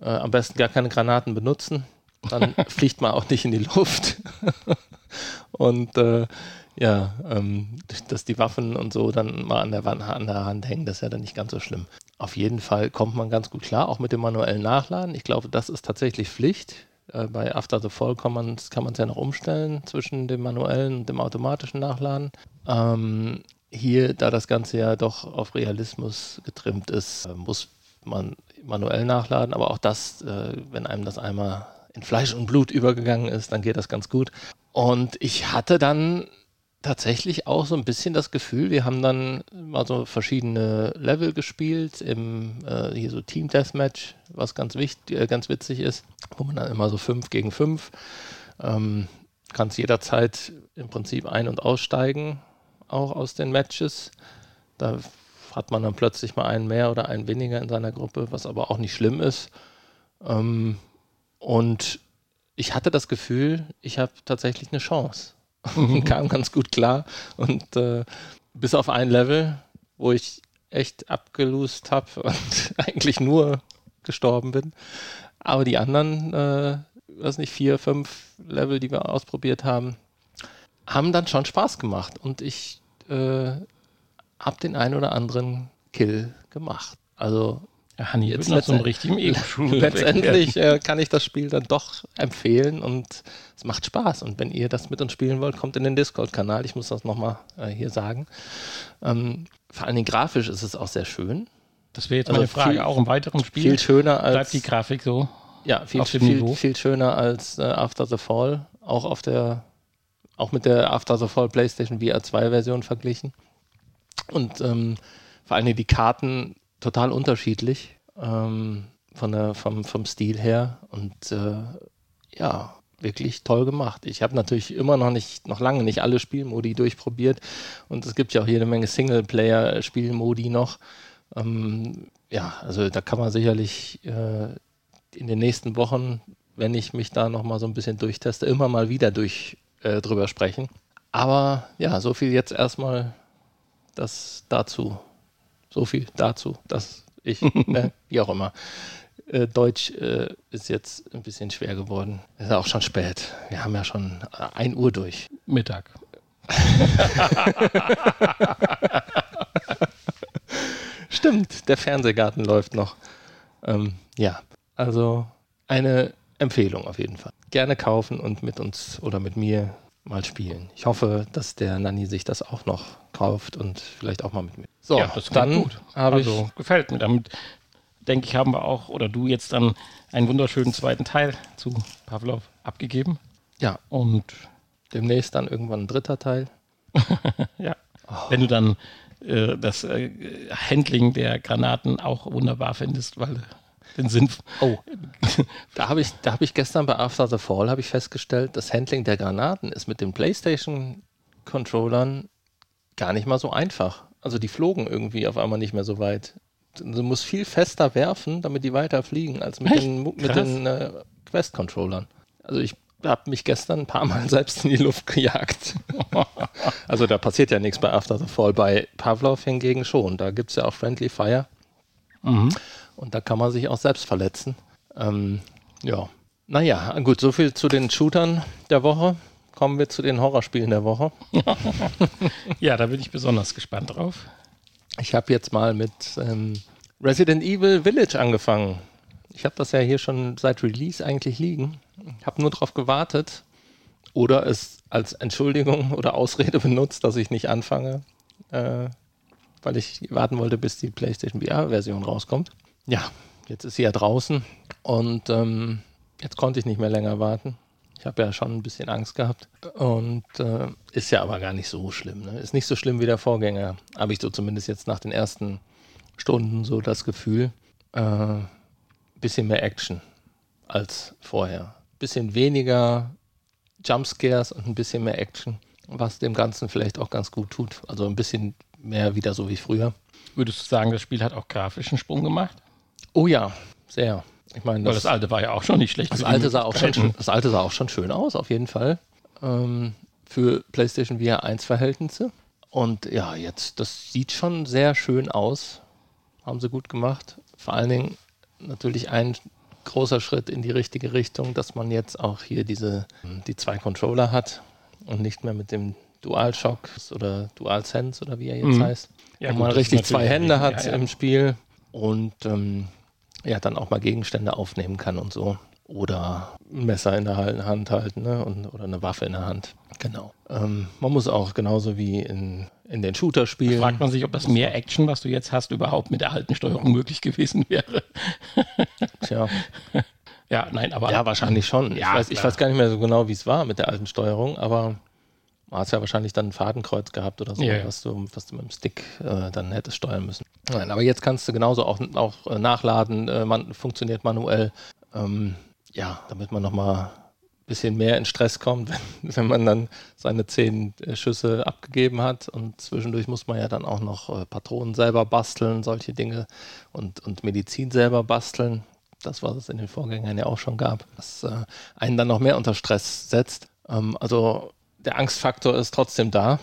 Äh, am besten gar keine Granaten benutzen, dann fliegt man auch nicht in die Luft. und äh, ja, ähm, dass die Waffen und so dann mal an der, Wand, an der Hand hängen, das ist ja dann nicht ganz so schlimm. Auf jeden Fall kommt man ganz gut klar, auch mit dem manuellen Nachladen. Ich glaube, das ist tatsächlich Pflicht. Äh, bei After the Fall kann man es ja noch umstellen zwischen dem manuellen und dem automatischen Nachladen. Ähm, hier, da das Ganze ja doch auf Realismus getrimmt ist, äh, muss man manuell nachladen, aber auch das, äh, wenn einem das einmal in Fleisch und Blut übergegangen ist, dann geht das ganz gut. Und ich hatte dann tatsächlich auch so ein bisschen das Gefühl, wir haben dann mal so verschiedene Level gespielt, im äh, hier so Team Deathmatch, was ganz wichtig, äh, ganz witzig ist, wo man dann immer so fünf gegen fünf ähm, kannst jederzeit im Prinzip ein- und aussteigen, auch aus den Matches. Da hat man dann plötzlich mal einen mehr oder einen weniger in seiner Gruppe, was aber auch nicht schlimm ist. Ähm, und ich hatte das Gefühl, ich habe tatsächlich eine Chance. kam ganz gut klar. Und äh, bis auf ein Level, wo ich echt abgelust habe und eigentlich nur gestorben bin. Aber die anderen, äh, weiß nicht, vier, fünf Level, die wir ausprobiert haben, haben dann schon Spaß gemacht. Und ich äh, habe den einen oder anderen Kill gemacht. Also ja, Hanni, jetzt noch so einem richtigen Ego-Shooter. Letztendlich äh, kann ich das Spiel dann doch empfehlen und es macht Spaß. Und wenn ihr das mit uns spielen wollt, kommt in den Discord-Kanal. Ich muss das nochmal äh, hier sagen. Ähm, vor allen Dingen grafisch ist es auch sehr schön. Das wäre jetzt also meine Frage. Viel, auch im weiteren Spiel viel schöner als, bleibt die Grafik so. Ja, viel, viel, viel, schöner als äh, After the Fall. Auch auf der, auch mit der After the Fall PlayStation VR 2 Version verglichen. Und ähm, vor Dingen die Karten total unterschiedlich ähm, von der, vom, vom Stil her und äh, ja, wirklich toll gemacht. Ich habe natürlich immer noch nicht, noch lange nicht alle Spielmodi durchprobiert und es gibt ja auch jede Menge Singleplayer-Spielmodi noch. Ähm, ja, also da kann man sicherlich äh, in den nächsten Wochen, wenn ich mich da noch mal so ein bisschen durchteste, immer mal wieder durch äh, drüber sprechen. Aber ja, so viel jetzt erstmal das dazu. So viel dazu, dass ich, ne, wie auch immer. Äh, Deutsch äh, ist jetzt ein bisschen schwer geworden. Ist ja auch schon spät. Wir haben ja schon 1 Uhr durch. Mittag. Stimmt, der Fernsehgarten läuft noch. Ähm, ja, also eine Empfehlung auf jeden Fall. Gerne kaufen und mit uns oder mit mir mal spielen. Ich hoffe, dass der Nanni sich das auch noch kauft und vielleicht auch mal mit mir. So, ja, das dann gut. Also gefällt mir. Damit denke ich, haben wir auch oder du jetzt dann einen wunderschönen zweiten Teil zu Pavlov abgegeben. Ja. Und demnächst dann irgendwann ein dritter Teil. ja. Oh. Wenn du dann äh, das äh, Handling der Granaten auch wunderbar findest, weil den Sinn. Oh, da habe ich, hab ich gestern bei After the Fall ich festgestellt, das Handling der Granaten ist mit den PlayStation-Controllern gar nicht mal so einfach. Also die flogen irgendwie auf einmal nicht mehr so weit. Du musst viel fester werfen, damit die weiter fliegen, als mit Echt? den, mit den äh, Quest-Controllern. Also ich habe mich gestern ein paar Mal selbst in die Luft gejagt. also da passiert ja nichts bei After the Fall. Bei Pavlov hingegen schon. Da gibt es ja auch Friendly Fire. Mhm. Und da kann man sich auch selbst verletzen. Ähm, ja. Naja, gut, so viel zu den Shootern der Woche. Kommen wir zu den Horrorspielen der Woche. ja, da bin ich besonders gespannt drauf. Ich habe jetzt mal mit ähm, Resident Evil Village angefangen. Ich habe das ja hier schon seit Release eigentlich liegen. Ich habe nur darauf gewartet oder es als Entschuldigung oder Ausrede benutzt, dass ich nicht anfange, äh, weil ich warten wollte, bis die PlayStation VR-Version rauskommt ja, jetzt ist sie ja draußen und ähm, jetzt konnte ich nicht mehr länger warten. Ich habe ja schon ein bisschen Angst gehabt und äh, ist ja aber gar nicht so schlimm. Ne? Ist nicht so schlimm wie der Vorgänger, habe ich so zumindest jetzt nach den ersten Stunden so das Gefühl. Äh, bisschen mehr Action als vorher. Bisschen weniger Jumpscares und ein bisschen mehr Action, was dem Ganzen vielleicht auch ganz gut tut. Also ein bisschen mehr wieder so wie früher. Würdest du sagen, das Spiel hat auch grafischen Sprung gemacht? Oh ja, sehr. Ich meine, das, das, alte war ja auch schon nicht schlecht. Das alte, sah auch schon, das alte sah auch schon schön aus, auf jeden Fall. Ähm, für PlayStation VR 1 Verhältnisse. Und ja, jetzt, das sieht schon sehr schön aus. Haben sie gut gemacht. Vor allen Dingen natürlich ein großer Schritt in die richtige Richtung, dass man jetzt auch hier diese, die zwei Controller hat und nicht mehr mit dem DualShock oder DualSense oder wie er jetzt Mhm. heißt. Ja, wo gut, man richtig zwei Hände hat ja, ja. im Spiel und ähm, ja, dann auch mal Gegenstände aufnehmen kann und so. Oder ein Messer in der Hand halten ne? und, oder eine Waffe in der Hand. Genau. Ähm, man muss auch genauso wie in, in den Shooter-Spielen. Fragt man sich, ob das mehr Action, was du jetzt hast, überhaupt mit der alten Steuerung möglich gewesen wäre. Tja, Ja, nein, aber. ja, wahrscheinlich schon. ich, Ja, weiß, ich weiß gar nicht mehr so genau, wie es war mit der alten Steuerung, aber man hat ja wahrscheinlich dann ein Fadenkreuz gehabt oder so, ja. Was, du, was du mit dem Stick äh, dann hättest steuern müssen. Nein, aber jetzt kannst du genauso auch, auch äh, nachladen, äh, man, funktioniert manuell. Ähm, ja, damit man nochmal ein bisschen mehr in Stress kommt, wenn, wenn man dann seine zehn äh, Schüsse abgegeben hat. Und zwischendurch muss man ja dann auch noch äh, Patronen selber basteln, solche Dinge und, und Medizin selber basteln. Das, was es in den Vorgängern ja auch schon gab, was einen dann noch mehr unter Stress setzt. Ähm, also der Angstfaktor ist trotzdem da,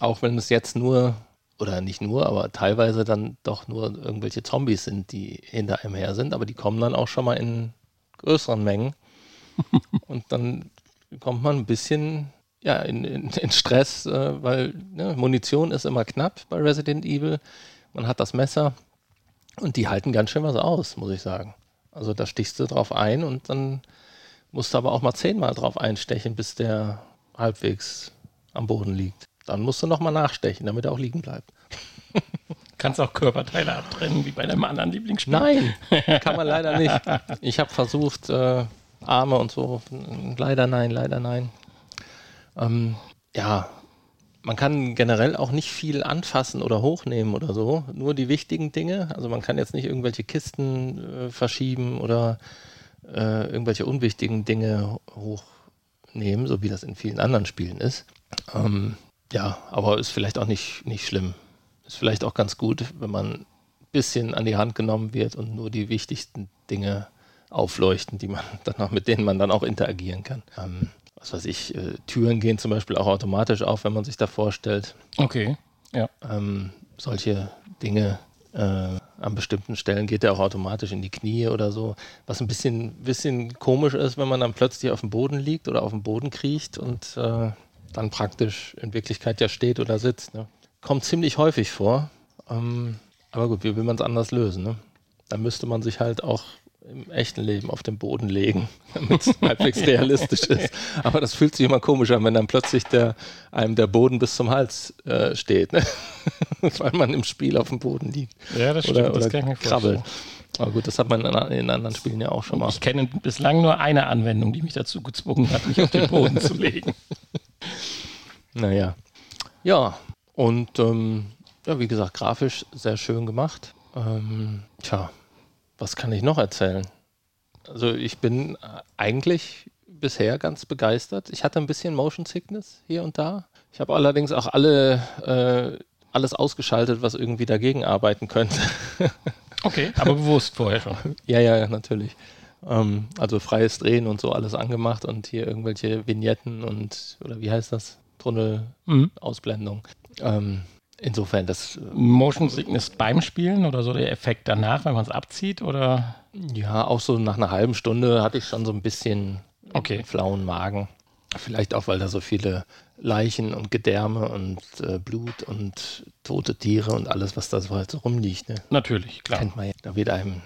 auch wenn es jetzt nur, oder nicht nur, aber teilweise dann doch nur irgendwelche Zombies sind, die hinter einem her sind, aber die kommen dann auch schon mal in größeren Mengen. Und dann kommt man ein bisschen ja, in, in, in Stress, äh, weil ne, Munition ist immer knapp bei Resident Evil. Man hat das Messer und die halten ganz schön was aus, muss ich sagen. Also da stichst du drauf ein und dann musst du aber auch mal zehnmal drauf einstechen, bis der halbwegs am Boden liegt. Dann musst du nochmal nachstechen, damit er auch liegen bleibt. Kannst auch Körperteile abtrennen, wie bei deinem anderen Lieblingsspiel. Nein, kann man leider nicht. Ich habe versucht, äh, Arme und so. Leider nein, leider nein. Ähm, ja, man kann generell auch nicht viel anfassen oder hochnehmen oder so. Nur die wichtigen Dinge. Also man kann jetzt nicht irgendwelche Kisten äh, verschieben oder äh, irgendwelche unwichtigen Dinge hochnehmen, so wie das in vielen anderen Spielen ist. Ähm, ja, aber ist vielleicht auch nicht, nicht schlimm. Ist vielleicht auch ganz gut, wenn man ein bisschen an die Hand genommen wird und nur die wichtigsten Dinge aufleuchten, die man dann auch, mit denen man dann auch interagieren kann. Ähm, was weiß ich, äh, Türen gehen zum Beispiel auch automatisch auf, wenn man sich da vorstellt. Okay. Ja. Ähm, solche Dinge äh, an bestimmten Stellen geht er auch automatisch in die Knie oder so. Was ein bisschen, bisschen komisch ist, wenn man dann plötzlich auf dem Boden liegt oder auf dem Boden kriecht und äh, dann praktisch in Wirklichkeit ja steht oder sitzt. Ne? Kommt ziemlich häufig vor. Ähm, aber gut, wie will man es anders lösen? Ne? Dann müsste man sich halt auch im echten Leben auf den Boden legen, damit es halbwegs realistisch ist. Aber das fühlt sich immer komisch an, wenn dann plötzlich der, einem der Boden bis zum Hals äh, steht, ne? weil man im Spiel auf dem Boden liegt. Ja, das stimmt. Oder, das oder kann ich krabbelt. vorstellen. Aber gut, das hat man in, in anderen Spielen ja auch schon mal. Ich kenne bislang nur eine Anwendung, die mich dazu gezwungen hat, mich auf den Boden zu legen. Naja. Ja, und ähm, ja, wie gesagt, grafisch sehr schön gemacht. Ähm, tja, was kann ich noch erzählen? Also ich bin äh, eigentlich bisher ganz begeistert. Ich hatte ein bisschen Motion Sickness hier und da. Ich habe allerdings auch alle äh, alles ausgeschaltet, was irgendwie dagegen arbeiten könnte. Okay, aber bewusst vorher schon. ja, ja, natürlich. Ähm, also freies Drehen und so alles angemacht und hier irgendwelche Vignetten und oder wie heißt das? Tunnelausblendung. Ähm, insofern, das Motion Sickness beim Spielen oder so der Effekt danach, wenn man es abzieht oder? Ja, auch so nach einer halben Stunde hatte ich schon so ein bisschen Okay. flauen Magen. Vielleicht auch, weil da so viele Leichen und Gedärme und äh, Blut und tote Tiere und alles, was da so halt so rumliegt. Ne? Natürlich, klar. Kennt man ja. Da wird einem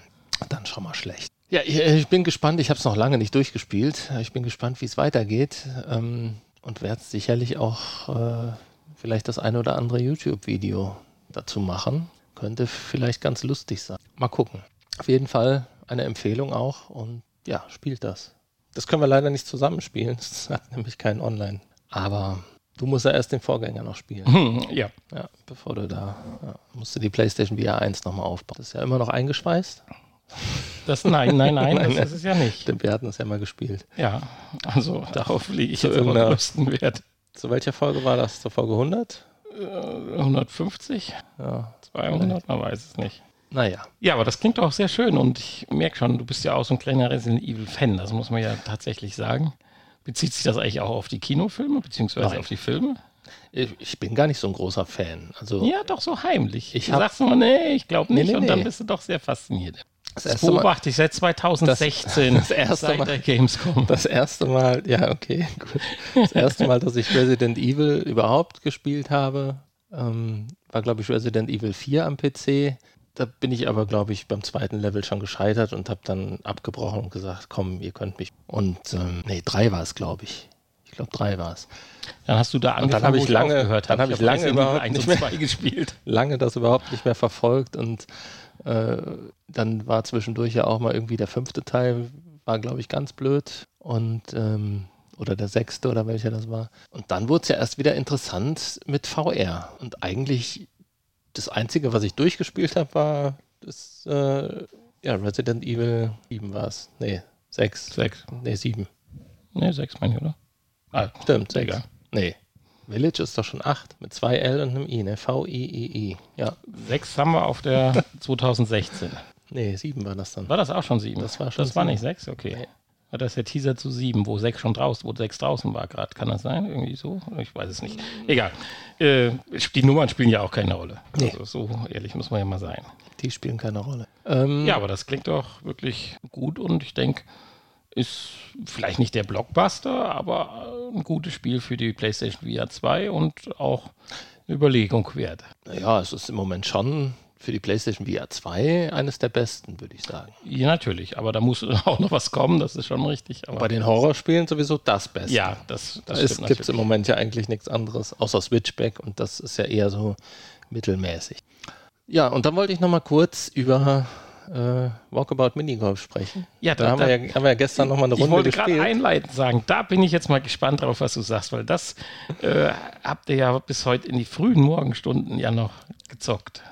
dann schon mal schlecht. Ja, ich, ich bin gespannt. Ich habe es noch lange nicht durchgespielt. Ich bin gespannt, wie es weitergeht. Ähm, und werde sicherlich auch äh, vielleicht das eine oder andere YouTube-Video dazu machen. Könnte vielleicht ganz lustig sein. Mal gucken. Auf jeden Fall eine Empfehlung auch. Und ja, spielt das. Das können wir leider nicht zusammenspielen. Das hat nämlich keinen Online. Aber du musst ja erst den Vorgänger noch spielen. Hm, ja. Ja, bevor du da ja, musst du die PlayStation VR 1 nochmal aufbauen. Das ist ja immer noch eingeschweißt. Das, nein, nein, nein, das ist es ja nicht. Denn wir hatten es ja mal gespielt. Ja, also darauf lege ich Zu jetzt irgendeiner- größten Wert. Zu welcher Folge war das? Zur Folge 100? Äh, 150? Ja. 200? Man weiß es nicht. Naja. Ja, aber das klingt auch sehr schön und ich merke schon, du bist ja auch so ein kleiner Resident Evil-Fan, das muss man ja tatsächlich sagen. Bezieht sich das eigentlich auch auf die Kinofilme, beziehungsweise Nein. auf die Filme? Ich, bin gar nicht so ein großer Fan. Also, Ja, doch so heimlich. Ich du sagst immer, nee, ich glaube Nee, nicht nee, und dann nee. bist du doch sehr fasziniert. Das, das beobachte ich seit 2016. Das, das erste Mal, der Gamescom. Das erste Mal, ja, okay, gut. Das erste Mal, dass ich Resident Evil überhaupt gespielt habe, ähm, war, glaube ich, Resident Evil 4 am PC. Da bin ich aber, glaube ich, beim zweiten Level schon gescheitert und habe dann abgebrochen und gesagt, komm, ihr könnt mich. Und ähm, nee, drei war es, glaube ich. Ich glaube, drei war es. Dann hast du da angefangen, und dann habe ich lange, gehört, dann habe ich lange überhaupt nicht mehr gespielt. Lange das überhaupt nicht mehr verfolgt und äh, dann war zwischendurch ja auch mal irgendwie der fünfte Teil, war glaube ich ganz blöd und ähm, oder der sechste oder welcher das war. Und dann wurde es ja erst wieder interessant mit VR. Und eigentlich das Einzige, was ich durchgespielt habe, war das äh, ja, Resident Evil 7 war es. Nee, 6. 6. Nee, 7. Nee, 6 meine ich, oder? Ah, stimmt, 6. Nee. Village ist doch schon 8 mit zwei L und einem I, ne? V-I-I-I. Ja. 6 haben wir auf der 2016. Nee, 7 war das dann. War das auch schon 7? Das war schon Das 7. war nicht 6? Okay. Nee. War das der Teaser zu 7, wo 6 schon draußen, wo 6 draußen war gerade? Kann das sein? Irgendwie so? Ich weiß es nicht. Egal. Äh, die Nummern spielen ja auch keine Rolle. Nee. Also so ehrlich muss man ja mal sein. Die spielen keine Rolle. Ähm, ja, aber das klingt doch wirklich gut und ich denke, ist vielleicht nicht der Blockbuster, aber ein gutes Spiel für die PlayStation VR 2 und auch eine Überlegung wert. Naja, es ist im Moment schon für die PlayStation VR 2 eines der besten, würde ich sagen. Ja, natürlich, aber da muss auch noch was kommen, das ist schon richtig. Aber Bei den Horrorspielen sowieso das Beste. Ja, das, das Es gibt im Moment ja eigentlich nichts anderes, außer Switchback und das ist ja eher so mittelmäßig. Ja, und dann wollte ich noch mal kurz über äh, Walkabout Minigolf sprechen. Ja, da, da, haben, wir ja, haben wir ja gestern nochmal eine Runde gespielt. Ich wollte gerade einleitend sagen, da bin ich jetzt mal gespannt drauf, was du sagst, weil das äh, habt ihr ja bis heute in die frühen Morgenstunden ja noch gezockt.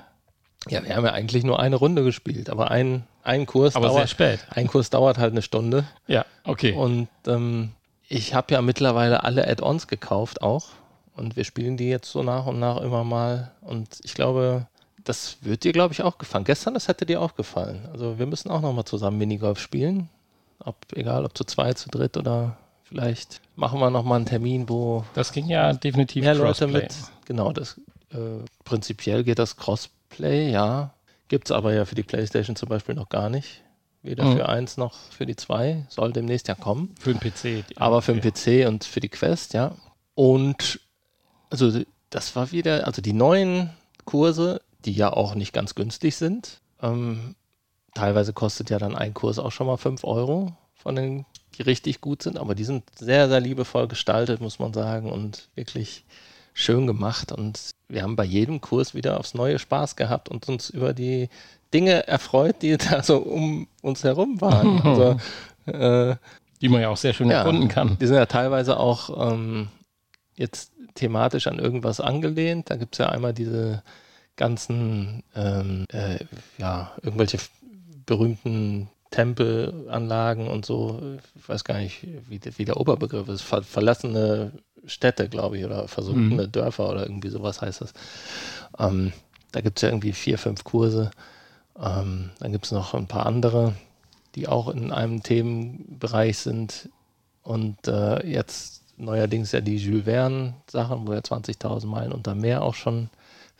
Ja, wir haben ja eigentlich nur eine Runde gespielt, aber ein, ein Kurs aber dauert, sehr spät. Ein Kurs dauert halt eine Stunde. Ja, okay. Und ähm, ich habe ja mittlerweile alle Add-ons gekauft auch. Und wir spielen die jetzt so nach und nach immer mal. Und ich glaube, das wird dir, glaube ich, auch gefallen. Gestern, das hätte dir auch gefallen. Also wir müssen auch nochmal zusammen Minigolf spielen. Ob, egal, ob zu zweit, zu dritt oder vielleicht machen wir nochmal einen Termin, wo. Das ging ja definitiv mehr Leute mit. Genau, das äh, prinzipiell geht das Crossplay, ja. Gibt es aber ja für die PlayStation zum Beispiel noch gar nicht. Weder mhm. für eins noch für die zwei. Soll demnächst ja kommen. Für den PC. Aber für den PC und für die Quest, ja. Und also das war wieder, also die neuen Kurse die ja auch nicht ganz günstig sind. Ähm, teilweise kostet ja dann ein Kurs auch schon mal 5 Euro von den, die richtig gut sind, aber die sind sehr, sehr liebevoll gestaltet, muss man sagen, und wirklich schön gemacht. Und wir haben bei jedem Kurs wieder aufs neue Spaß gehabt und uns über die Dinge erfreut, die da so um uns herum waren. Also, äh, die man ja auch sehr schön ja, erkunden kann. Die sind ja teilweise auch ähm, jetzt thematisch an irgendwas angelehnt. Da gibt es ja einmal diese ganzen, ähm, äh, ja, irgendwelche berühmten Tempelanlagen und so, ich weiß gar nicht, wie, wie der Oberbegriff ist, Ver verlassene Städte, glaube ich, oder versunkene mhm. Dörfer oder irgendwie sowas heißt das. Ähm, da gibt es ja irgendwie vier, fünf Kurse. Ähm, dann gibt es noch ein paar andere, die auch in einem Themenbereich sind. Und äh, jetzt neuerdings ja die Jules Verne-Sachen, wo ja 20.000 Meilen unter Meer auch schon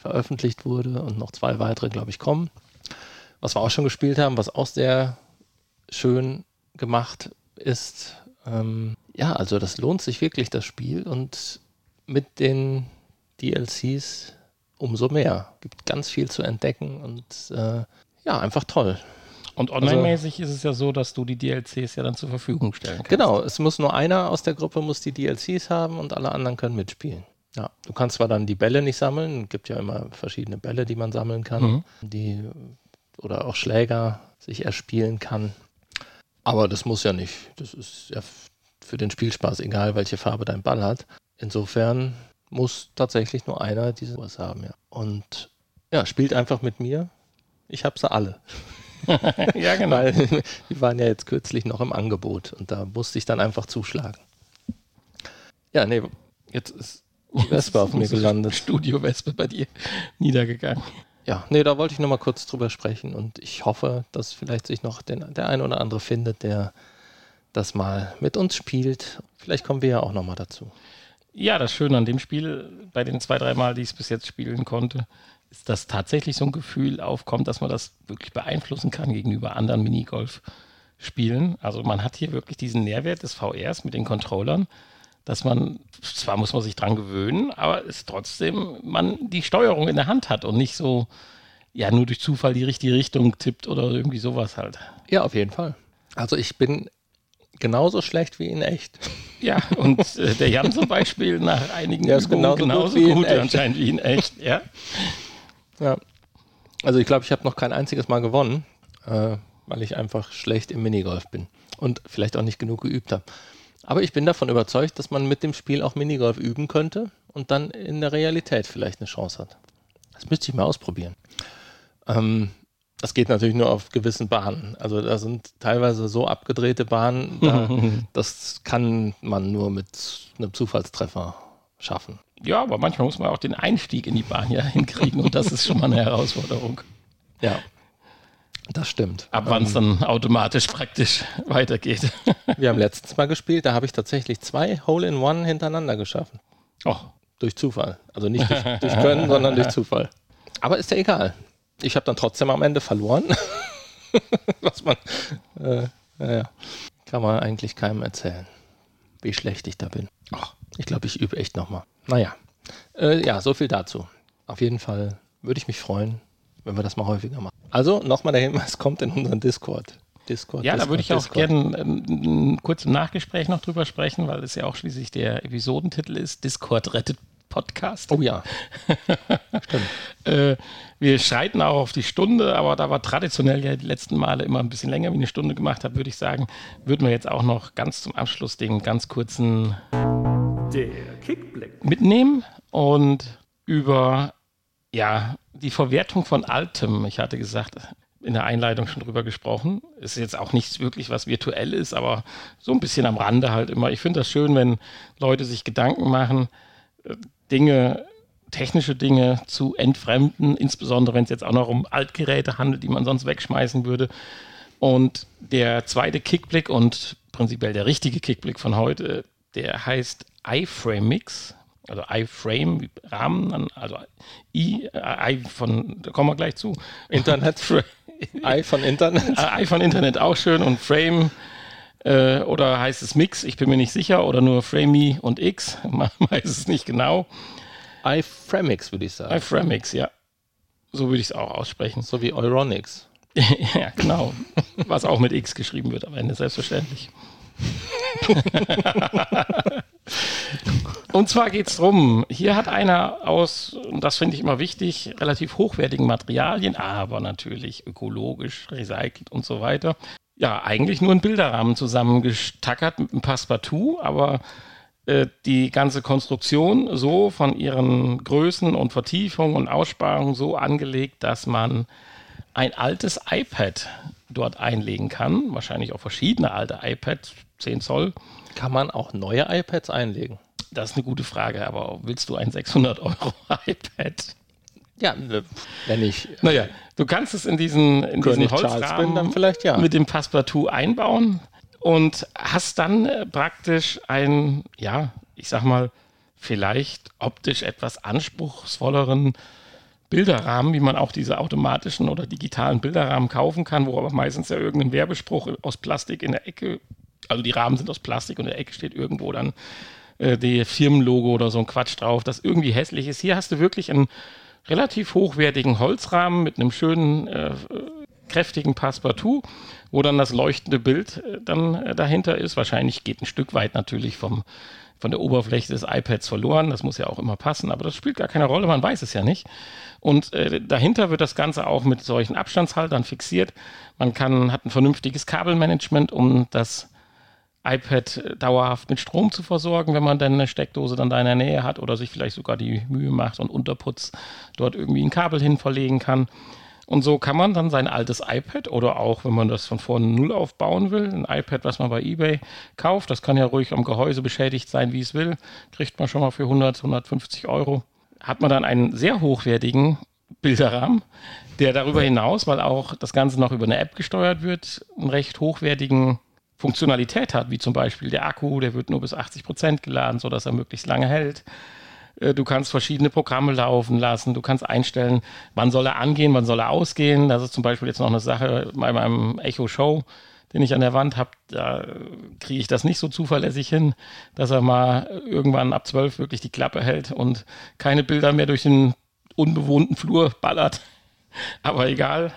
veröffentlicht wurde und noch zwei weitere, glaube ich, kommen. Was wir auch schon gespielt haben, was auch sehr schön gemacht ist. Ähm, ja, also das lohnt sich wirklich, das Spiel und mit den DLCs umso mehr. Gibt ganz viel zu entdecken und äh, ja, einfach toll. Und online-mäßig also, ist es ja so, dass du die DLCs ja dann zur Verfügung stellen kannst. Genau, es muss nur einer aus der Gruppe muss die DLCs haben und alle anderen können mitspielen. Ja, du kannst zwar dann die Bälle nicht sammeln, es gibt ja immer verschiedene Bälle, die man sammeln kann, mhm. die oder auch Schläger sich erspielen kann. Aber das muss ja nicht. Das ist ja für den Spielspaß egal, welche Farbe dein Ball hat. Insofern muss tatsächlich nur einer diese was haben, ja. Und ja, spielt einfach mit mir. Ich habe sie alle. ja, genau. Weil die waren ja jetzt kürzlich noch im Angebot und da musste ich dann einfach zuschlagen. Ja, nee, jetzt ist Wespe auf mir gelandet. Studio Wespe bei dir niedergegangen. Ja, nee, da wollte ich noch mal kurz drüber sprechen und ich hoffe, dass vielleicht sich noch den, der ein oder andere findet, der das mal mit uns spielt. Vielleicht kommen wir ja auch noch mal dazu. Ja, das Schöne an dem Spiel, bei den zwei, drei Mal, die ich es bis jetzt spielen konnte, dass tatsächlich so ein Gefühl aufkommt, dass man das wirklich beeinflussen kann gegenüber anderen Minigolf-Spielen. Also man hat hier wirklich diesen Nährwert des VRs mit den Controllern, dass man, zwar muss man sich dran gewöhnen, aber es trotzdem man die Steuerung in der Hand hat und nicht so, ja, nur durch Zufall die richtige Richtung tippt oder irgendwie sowas halt. Ja, auf jeden Fall. Also ich bin genauso schlecht wie in echt. Ja, und äh, der Jan zum Beispiel nach einigen Der ist genauso gut in gut echt. anscheinend wie in echt, ja. Ja. Also ich glaube, ich habe noch kein einziges Mal gewonnen, äh, weil ich einfach schlecht im Minigolf bin und vielleicht auch nicht genug geübt habe. Aber ich bin davon überzeugt, dass man mit dem Spiel auch Minigolf üben könnte und dann in der Realität vielleicht eine Chance hat. Das müsste ich mal ausprobieren. Ähm, das geht natürlich nur auf gewissen Bahnen. Also da sind teilweise so abgedrehte Bahnen, da, das kann man nur mit einem Zufallstreffer schaffen. Ja, aber manchmal muss man auch den Einstieg in die Bahn ja hinkriegen und das ist schon mal eine Herausforderung. Ja, das stimmt. Ab wann es dann automatisch praktisch weitergeht. Wir haben letztens mal gespielt, da habe ich tatsächlich zwei Hole-in-One hintereinander geschaffen. Oh, Durch Zufall. Also nicht durch, durch Können, sondern durch Zufall. Aber ist ja egal. Ich habe dann trotzdem am Ende verloren. Was man, äh, naja, kann man eigentlich keinem erzählen, wie schlecht ich da bin. Ach, ich glaube, ich übe echt nochmal. Naja, äh, ja, so viel dazu. Auf jeden Fall würde ich mich freuen, wenn wir das mal häufiger machen. Also nochmal der Hinweis, kommt in unseren Discord. Discord ja, da Discord, würde ich auch gerne ähm, kurz im Nachgespräch noch drüber sprechen, weil es ja auch schließlich der Episodentitel ist, Discord rettet Podcast. Oh ja, Äh, wir schreiten auch auf die Stunde, aber da wir traditionell ja die letzten Male immer ein bisschen länger wie eine Stunde gemacht haben, würde ich sagen, würden wir jetzt auch noch ganz zum Abschluss den ganz kurzen Der Kickblick. mitnehmen und über ja, die Verwertung von Altem. Ich hatte gesagt, in der Einleitung schon drüber gesprochen. Ist jetzt auch nichts wirklich, was virtuell ist, aber so ein bisschen am Rande halt immer. Ich finde das schön, wenn Leute sich Gedanken machen, äh, Dinge, technische Dinge zu entfremden, insbesondere wenn es jetzt auch noch um Altgeräte handelt, die man sonst wegschmeißen würde. Und der zweite Kickblick und prinzipiell der richtige Kickblick von heute, der heißt iFramix, also iFrame, Rahmen, also I, äh, I von, da kommen wir gleich zu. Internet, Ei von Internet. Äh, I von Internet auch schön und Frame äh, oder heißt es Mix, ich bin mir nicht sicher, oder nur Framey und X, man weiß es nicht genau. iFramix würde ich sagen. iFramix, ja. So würde ich es auch aussprechen. So wie Euronics. ja, genau. Was auch mit X geschrieben wird am Ende, selbstverständlich. Und zwar geht es darum, hier hat einer aus, und das finde ich immer wichtig, relativ hochwertigen Materialien, aber natürlich ökologisch, recycelt und so weiter. Ja, eigentlich nur einen Bilderrahmen zusammengestackert mit einem Passepartout, aber äh, die ganze Konstruktion so von ihren Größen und Vertiefungen und Aussparungen so angelegt, dass man ein altes iPad dort einlegen kann. Wahrscheinlich auch verschiedene alte iPads, 10 Zoll. Kann man auch neue iPads einlegen? Das ist eine gute Frage, aber willst du ein 600 Euro iPad? Ja, äh, wenn ich Naja, du kannst es in diesen, in diesen König Charles Holzrahmen bin, dann vielleicht ja. mit dem Passepartout einbauen und hast dann äh, praktisch ein, ja, ich sag mal, vielleicht optisch etwas anspruchsvolleren Bilderrahmen, wie man auch diese automatischen oder digitalen Bilderrahmen kaufen kann, wo aber meistens ja irgendein Werbespruch aus Plastik in der Ecke, also die Rahmen sind aus Plastik und in der Ecke steht irgendwo dann äh, die Firmenlogo oder so ein Quatsch drauf, das irgendwie hässlich ist. Hier hast du wirklich einen relativ hochwertigen Holzrahmen mit einem schönen, äh, kräftigen Passepartout, wo dann das leuchtende Bild äh, dann äh, dahinter ist. Wahrscheinlich geht ein Stück weit natürlich vom, von der Oberfläche des iPads verloren. Das muss ja auch immer passen, aber das spielt gar keine Rolle, man weiß es ja nicht. Und äh, dahinter wird das Ganze auch mit solchen Abstandshaltern fixiert. Man kann, hat ein vernünftiges Kabelmanagement, um das iPad äh, dauerhaft mit Strom zu versorgen, wenn man dann eine Steckdose dann da in der Nähe hat oder sich vielleicht sogar die Mühe macht und Unterputz dort irgendwie ein Kabel hin verlegen kann. Und so kann man dann sein altes iPad oder auch, wenn man das von vorne null aufbauen will, ein iPad, was man bei eBay kauft, das kann ja ruhig am Gehäuse beschädigt sein, wie es will, kriegt man schon mal für 100, 150 Euro, hat man dann einen sehr hochwertigen Bilderrahmen, der darüber hinaus, weil auch das Ganze noch über eine App gesteuert wird, einen recht hochwertigen Funktionalität hat, wie zum Beispiel der Akku, der wird nur bis 80 Prozent geladen, sodass er möglichst lange hält. Äh, du kannst verschiedene Programme laufen lassen. Du kannst einstellen, wann soll er angehen, wann soll er ausgehen. Das ist zum Beispiel jetzt noch eine Sache bei meinem Echo Show, den ich an der Wand habe. Da kriege ich das nicht so zuverlässig hin, dass er mal irgendwann ab 12 wirklich die Klappe hält und keine Bilder mehr durch den unbewohnten Flur ballert. Aber egal.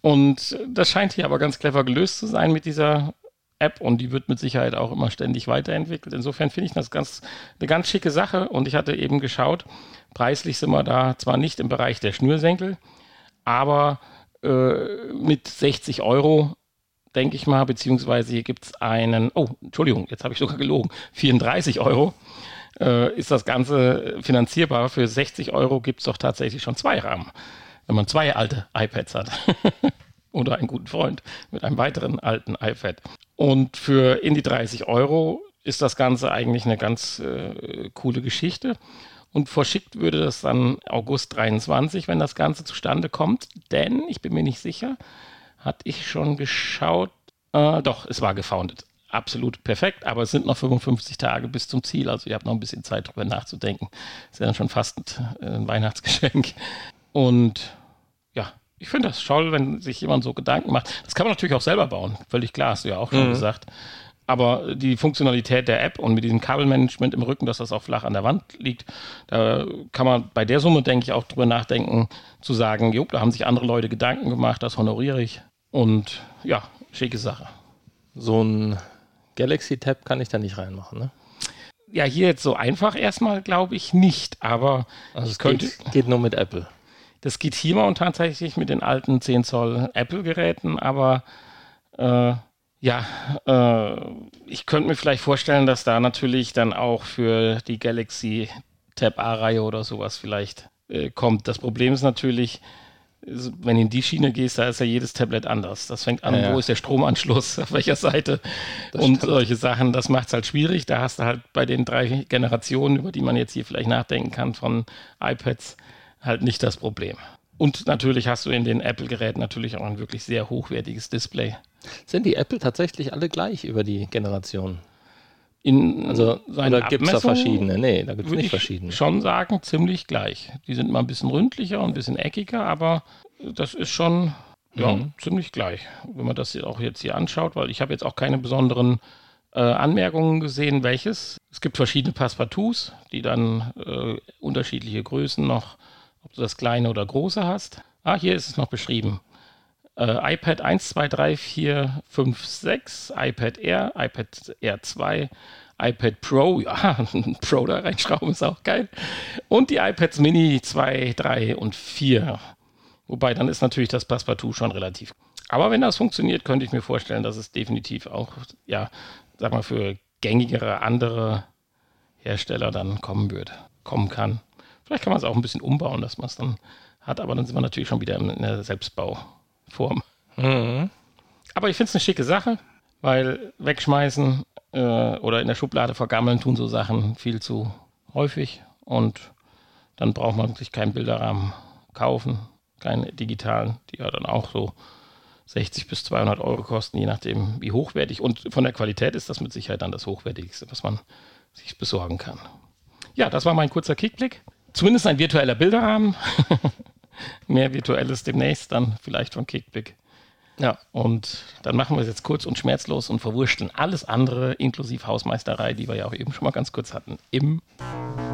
Und das scheint hier aber ganz clever gelöst zu sein mit dieser App und die wird mit Sicherheit auch immer ständig weiterentwickelt. Insofern finde ich das ganz, eine ganz schicke Sache und ich hatte eben geschaut, preislich sind wir da zwar nicht im Bereich der Schnürsenkel, aber äh, mit 60 Euro, denke ich mal, beziehungsweise hier gibt es einen, oh, Entschuldigung, jetzt habe ich sogar gelogen, 34 Euro äh, ist das Ganze finanzierbar. Für 60 Euro gibt es doch tatsächlich schon zwei Rahmen, wenn man zwei alte iPads hat. oder einen guten Freund mit einem weiteren alten iPad. Und für in die 30 Euro ist das Ganze eigentlich eine ganz äh, coole Geschichte. Und verschickt würde das dann August 23, wenn das Ganze zustande kommt. Denn, ich bin mir nicht sicher, hatte ich schon geschaut. Äh, doch, es war gefoundet. Absolut perfekt, aber es sind noch 55 Tage bis zum Ziel. Also ihr habt noch ein bisschen Zeit drüber nachzudenken. Ist ja dann schon fast ein Weihnachtsgeschenk. Und ja, ich finde das toll, wenn sich jemand so Gedanken macht. Das kann man natürlich auch selber bauen, völlig klar, hast du ja auch schon mhm. gesagt. Aber die Funktionalität der App und mit diesem Kabelmanagement im Rücken, dass das auch flach an der Wand liegt, da kann man bei der Summe, denke ich, auch drüber nachdenken, zu sagen, jo, da haben sich andere Leute Gedanken gemacht, das honoriere ich. Und ja, schicke Sache. So ein Galaxy Tab kann ich da nicht reinmachen, ne? Ja, hier jetzt so einfach erstmal glaube ich nicht, aber also es könnte, geht, geht nur mit Apple. Das geht hier mal und tatsächlich mit den alten 10 Zoll Apple-Geräten, aber äh, ja, äh, ich könnte mir vielleicht vorstellen, dass da natürlich dann auch für die Galaxy Tab A-Reihe oder sowas vielleicht äh, kommt. Das Problem ist natürlich, wenn du in die Schiene gehst, da ist ja jedes Tablet anders. Das fängt an, ja, ja. wo ist der Stromanschluss, auf welcher Seite das und stimmt. solche Sachen. Das macht es halt schwierig. Da hast du halt bei den drei Generationen, über die man jetzt hier vielleicht nachdenken kann, von iPads, halt nicht das Problem. Und natürlich hast du in den Apple-Geräten natürlich auch ein wirklich sehr hochwertiges Display. Sind die Apple tatsächlich alle gleich über die Generation? In also, oder gibt es da verschiedene? Nee, da gibt es nicht verschiedene. schon sagen, ziemlich gleich. Die sind mal ein bisschen ründlicher und ein bisschen eckiger, aber das ist schon ja, mhm. ziemlich gleich. Wenn man das auch jetzt hier anschaut, weil ich habe jetzt auch keine besonderen äh, Anmerkungen gesehen, welches. Es gibt verschiedene Passepartouts, die dann äh, unterschiedliche Größen noch ob du das kleine oder große hast. Ah, hier ist es noch beschrieben. Äh, iPad 1, 2, 3, 4, 5, 6, iPad Air, iPad Air 2, iPad Pro, ja, Pro da reinschrauben ist auch geil. Und die iPads Mini 2, 3 und 4. Wobei dann ist natürlich das Passepartout schon relativ. Aber wenn das funktioniert, könnte ich mir vorstellen, dass es definitiv auch, ja, sag mal, für gängigere andere Hersteller dann kommen wird, kommen kann. Vielleicht kann man es auch ein bisschen umbauen, dass man es dann hat, aber dann sind wir natürlich schon wieder in der Selbstbauform. Mhm. Aber ich finde es eine schicke Sache, weil wegschmeißen äh, oder in der Schublade vergammeln tun so Sachen viel zu häufig und dann braucht man sich keinen Bilderrahmen kaufen, keinen digitalen, die ja dann auch so 60 bis 200 Euro kosten, je nachdem wie hochwertig. Und von der Qualität ist das mit Sicherheit dann das Hochwertigste, was man sich besorgen kann. Ja, das war mein kurzer Kickblick zumindest ein virtueller Bilderrahmen. Mehr virtuelles demnächst, dann vielleicht von Kickblick. Ja, und dann machen wir es jetzt kurz und schmerzlos und verwurschteln alles andere, inklusive Hausmeisterei, die wir ja auch eben schon mal ganz kurz hatten, im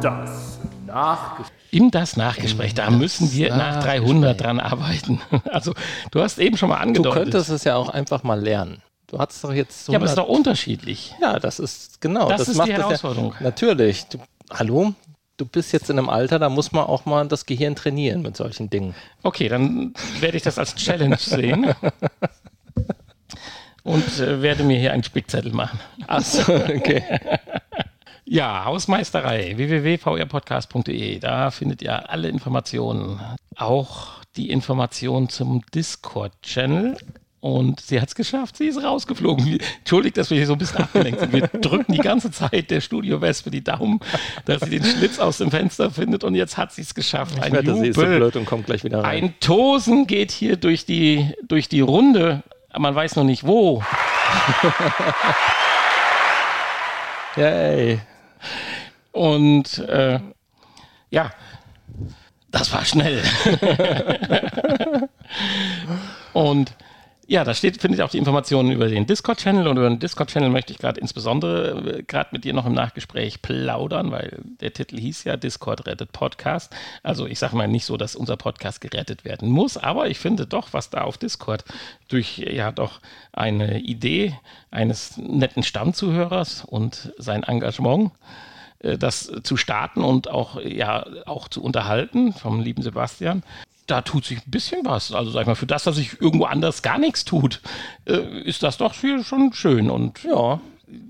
Das Nachgespräch. Im Das Nachgespräch, da müssen wir nach 300 dran arbeiten. Also, du hast eben schon mal angedeutet. Du könntest es ja auch einfach mal lernen. Du hast doch jetzt so. Ja, aber es ist doch unterschiedlich. Ja, das ist genau. Das, das ist die Herausforderung. Ja, natürlich. Du, hallo, du bist jetzt in einem Alter, da muss man auch mal das Gehirn trainieren mit solchen Dingen. Okay, dann werde ich das als Challenge sehen. Und äh, werde mir hier einen Spickzettel machen. Achso, okay. ja, Hausmeisterei, www.vrpodcast.de. Da findet ihr alle Informationen. Auch die Informationen zum Discord-Channel und sie hat es geschafft, sie ist rausgeflogen. Entschuldigt, dass wir hier so ein bisschen abgelenkt sind. Wir drücken die ganze Zeit der Studio-Wespe die Daumen, dass sie den Schlitz aus dem Fenster findet und jetzt hat sie es geschafft. Ich Ein wette, sie ist so blöd und kommt gleich wieder rein. Ein Tosen geht hier durch die, durch die Runde, man weiß noch nicht wo. Yay. Und äh, Ja, das war schnell. und ja, da steht, findet ihr auch die Informationen über den Discord-Channel und über den Discord-Channel möchte ich gerade insbesondere äh, gerade mit dir noch im Nachgespräch plaudern, weil der Titel hieß ja Discord rettet Podcast. Also ich sage mal nicht so, dass unser Podcast gerettet werden muss, aber ich finde doch, was da auf Discord durch ja doch eine Idee eines netten Stammzuhörers und sein Engagement äh, das zu starten und auch ja auch zu unterhalten vom lieben Sebastian da tut sich ein bisschen was. Also sag ich mal, für das, dass sich irgendwo anders gar nichts tut, äh, ist das doch hier schon schön. Und ja,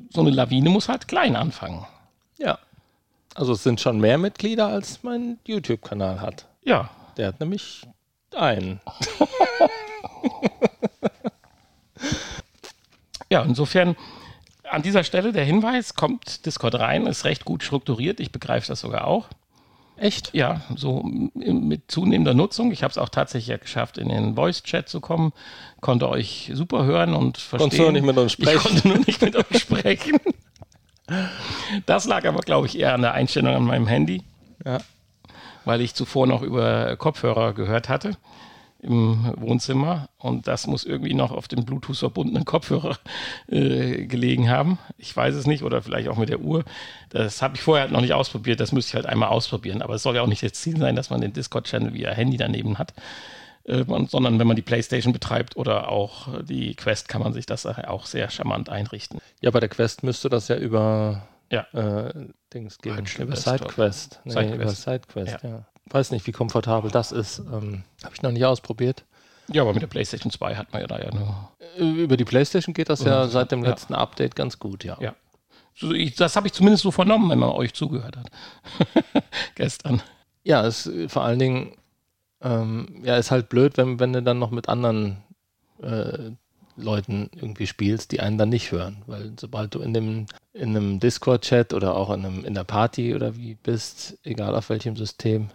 so eine Lawine muss halt klein anfangen. Ja. Also es sind schon mehr Mitglieder, als mein YouTube-Kanal hat. Ja. Der hat nämlich einen. ja, insofern an dieser Stelle der Hinweis, kommt Discord rein, ist recht gut strukturiert. Ich begreife das sogar auch. Echt? Ja, so mit zunehmender Nutzung. Ich habe es auch tatsächlich ja geschafft, in den Voice-Chat zu kommen. Konnte euch super hören und verstehen. Konntest du nicht mit uns sprechen? Ich konnte nur nicht mit euch sprechen. Das lag aber, glaube ich, eher an der Einstellung an meinem Handy. Ja. Weil ich zuvor noch über Kopfhörer gehört hatte im Wohnzimmer und das muss irgendwie noch auf dem Bluetooth verbundenen Kopfhörer äh, gelegen haben. Ich weiß es nicht oder vielleicht auch mit der Uhr. Das habe ich vorher halt noch nicht ausprobiert. Das müsste ich halt einmal ausprobieren. Aber es soll ja auch nicht das Ziel sein, dass man den Discord-Channel via Handy daneben hat, äh, sondern wenn man die PlayStation betreibt oder auch die Quest, kann man sich das auch sehr charmant einrichten. Ja, bei der Quest müsste das ja über ja. äh, Dings gehen. Über SideQuest. Nee, Sidequest. Über SideQuest, ja. ja weiß nicht, wie komfortabel das ist. Ähm, Habe ich noch nicht ausprobiert. Ja, aber mit der PlayStation 2 hat man ja da ja nur. Äh, über die PlayStation geht das ja, ja seit dem letzten Update ganz gut, ja. Ja. Das habe ich zumindest so vernommen, wenn man euch zugehört hat. Gestern. Ja, es vor allen Dingen, ähm, ja, ist halt blöd, wenn, wenn du dann noch mit anderen äh, Leuten irgendwie spielst, die einen dann nicht hören. Weil sobald du in dem in einem Discord-Chat oder auch in, einem, in der Party oder wie bist, egal auf welchem System,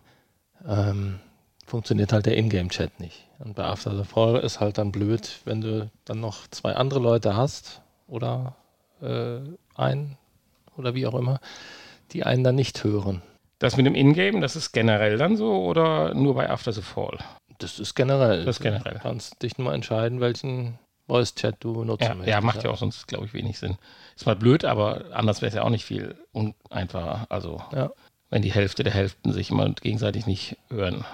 ähm, funktioniert halt der Ingame-Chat nicht. Und bei After the Fall ist halt dann blöd, wenn du dann noch zwei andere Leute hast oder äh, ein oder wie auch immer, die einen dann nicht hören. Das mit dem Ingame, das ist generell dann so oder nur bei After the Fall? Das ist generell. Das ist generell. Du kannst dich nur entscheiden, welchen Voice-Chat du nutzen ja, möchtest. Ja, macht ja auch sonst, glaube ich, wenig Sinn. Ist mal blöd, aber anders wäre es ja auch nicht viel einfacher. Also ja wenn die Hälfte der Hälften sich immer gegenseitig nicht hören.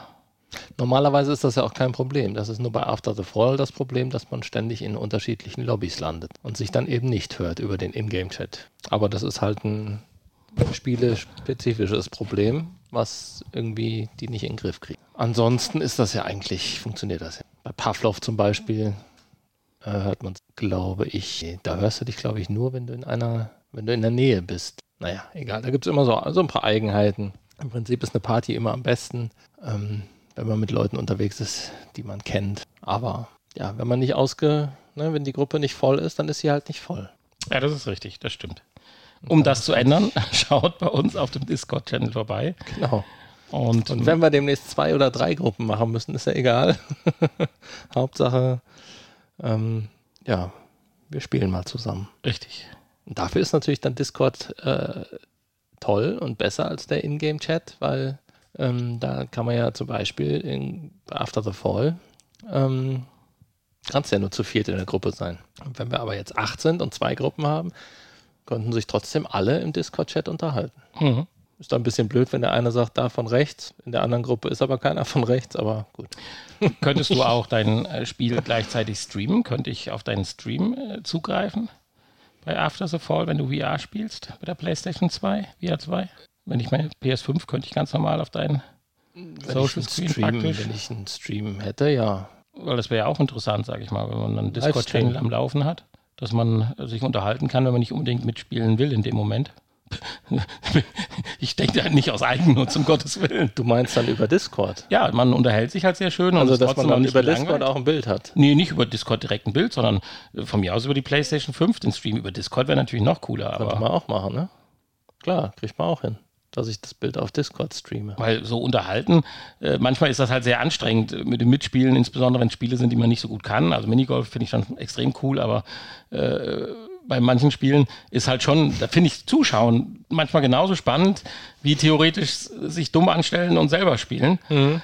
Normalerweise ist das ja auch kein Problem. Das ist nur bei After the Fall das Problem, dass man ständig in unterschiedlichen Lobbys landet und sich dann eben nicht hört über den Ingame-Chat. Aber das ist halt ein spielespezifisches Problem, was irgendwie die nicht in den Griff kriegen. Ansonsten ist das ja eigentlich, funktioniert das ja. Bei Pavlov zum Beispiel äh, hört man, glaube ich, da hörst du dich, glaube ich, nur, wenn du in einer, wenn du in der Nähe bist. Naja, egal. Da gibt es immer so, so ein paar Eigenheiten. Im Prinzip ist eine Party immer am besten, ähm, wenn man mit Leuten unterwegs ist, die man kennt. Aber ja, wenn man nicht ausge, ne, wenn die Gruppe nicht voll ist, dann ist sie halt nicht voll. Ja, das ist richtig, das stimmt. Um das zu ändern, schaut bei uns auf dem Discord-Channel vorbei. Genau. Und, Und, wenn wir demnächst zwei oder drei Gruppen machen müssen, ist ja egal. Hauptsache, ähm, ja, wir spielen mal zusammen. Richtig. Und dafür ist natürlich dann Discord äh, toll und besser als der Ingame-Chat, weil ähm, da kann man ja zum Beispiel in After the Fall ähm, kannst ja nur zu viert in der Gruppe sein. Und wenn wir aber jetzt acht sind und zwei Gruppen haben, konnten sich trotzdem alle im Discord-Chat unterhalten. Mhm. Ist dann ein bisschen blöd, wenn der eine sagt, da von rechts, in der anderen Gruppe ist aber keiner von rechts, aber gut. Könntest du auch dein äh, Spiel gleichzeitig streamen? Könnte ich auf deinen Stream äh, zugreifen? Bei After the Fall, wenn du VR spielst, bei der PlayStation 2, VR 2. Wenn ich meine PS5 könnte ich ganz normal auf deinen Social Screen Stream, praktisch. Wenn ich einen Stream hätte, ja. Weil das wäre ja auch interessant, sage ich mal, wenn man einen Discord-Channel am Laufen hat, dass man sich unterhalten kann, wenn man nicht unbedingt mitspielen will in dem Moment. ich denke halt nicht aus Eigennutz, um Gottes Willen. Du meinst dann über Discord? Ja, man unterhält sich halt sehr schön. Also, dass man dann über Discord auch ein Bild hat? Nee, nicht über Discord direkt ein Bild, sondern äh, von mir aus über die PlayStation 5 den Stream. Über Discord wäre natürlich noch cooler. Könnte man auch machen, ne? Klar, kriegt man auch hin dass ich das Bild auf Discord streame. Weil so unterhalten, äh, manchmal ist das halt sehr anstrengend äh, mit dem Mitspielen, insbesondere wenn Spiele sind, die man nicht so gut kann. Also Minigolf finde ich dann extrem cool, aber äh, bei manchen Spielen ist halt schon, da finde ich Zuschauen manchmal genauso spannend, wie theoretisch sich dumm anstellen und selber spielen. Mhm.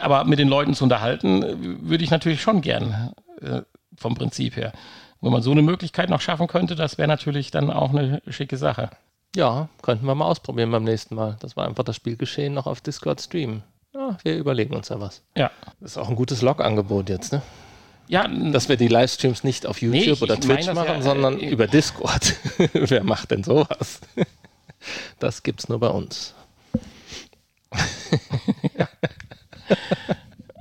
Aber mit den Leuten zu unterhalten, würde ich natürlich schon gern, äh, vom Prinzip her. Wenn man so eine Möglichkeit noch schaffen könnte, das wäre natürlich dann auch eine schicke Sache. Ja, könnten wir mal ausprobieren beim nächsten Mal. Das war einfach das Spielgeschehen noch auf Discord streamen. Ja, wir überlegen uns da was. Ja. Das ist auch ein gutes Log-Angebot jetzt, ne? Ja, dass wir die Livestreams nicht auf YouTube nee, ich, oder Twitch machen, ja, sondern äh, über Discord. Wer macht denn sowas? das gibt's nur bei uns.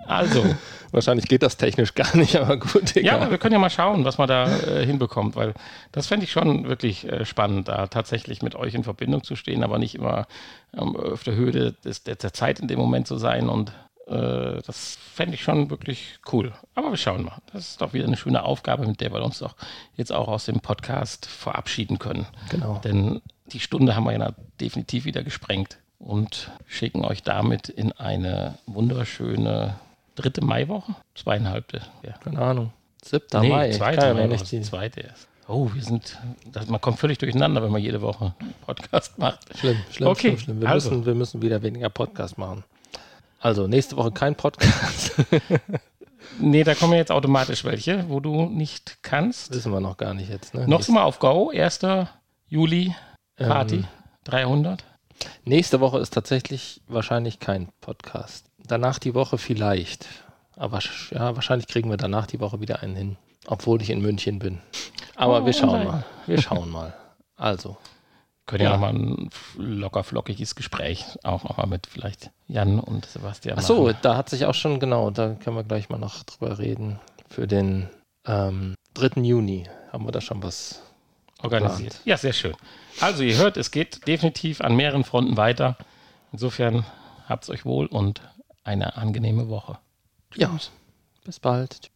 also. Wahrscheinlich geht das technisch gar nicht, aber gut. Egal. Ja, wir können ja mal schauen, was man da äh, hinbekommt, weil das fände ich schon wirklich äh, spannend, da tatsächlich mit euch in Verbindung zu stehen, aber nicht immer ähm, auf der Höhe des, der, der Zeit in dem Moment zu sein und äh, das fände ich schon wirklich cool. Aber wir schauen mal. Das ist doch wieder eine schöne Aufgabe, mit der wir uns doch jetzt auch aus dem Podcast verabschieden können. Genau. Denn die Stunde haben wir ja definitiv wieder gesprengt und schicken euch damit in eine wunderschöne dritte Maiwoche? Zweieinhalbte, ja. Keine Ahnung. Siebter nee, Mai. Zweite Mai, nicht die zweite erst. Oh, wir sind, das, man kommt völlig durcheinander, wenn man jede Woche Podcast macht. Schlimm, schlimm, okay. schlimm, schlimm. Wir, also. müssen, wir müssen wieder weniger Podcast machen. Also nächste Woche kein Podcast. nee, da kommen jetzt automatisch welche, wo du nicht kannst. Wissen wir noch gar nicht jetzt. Ne? Noch mal auf Go, 1. Juli, Party, ähm, 300. Nächste Woche ist tatsächlich wahrscheinlich kein Podcast. Danach die Woche vielleicht. Aber ja, wahrscheinlich kriegen wir danach die Woche wieder einen hin. Obwohl ich in München bin. Aber oh, wir schauen nein. mal. Wir schauen mal. Also. Können ja, ja nochmal ein locker flockiges Gespräch auch nochmal mit vielleicht Jan und Sebastian Ach so, da hat sich auch schon, genau, da können wir gleich mal noch drüber reden. Für den ähm, 3. Juni haben wir da schon was organisiert. Geplant. Ja, sehr schön. Also ihr hört, es geht definitiv an mehreren Fronten weiter. Insofern habt es euch wohl und eine angenehme Woche. Ja, bis bald.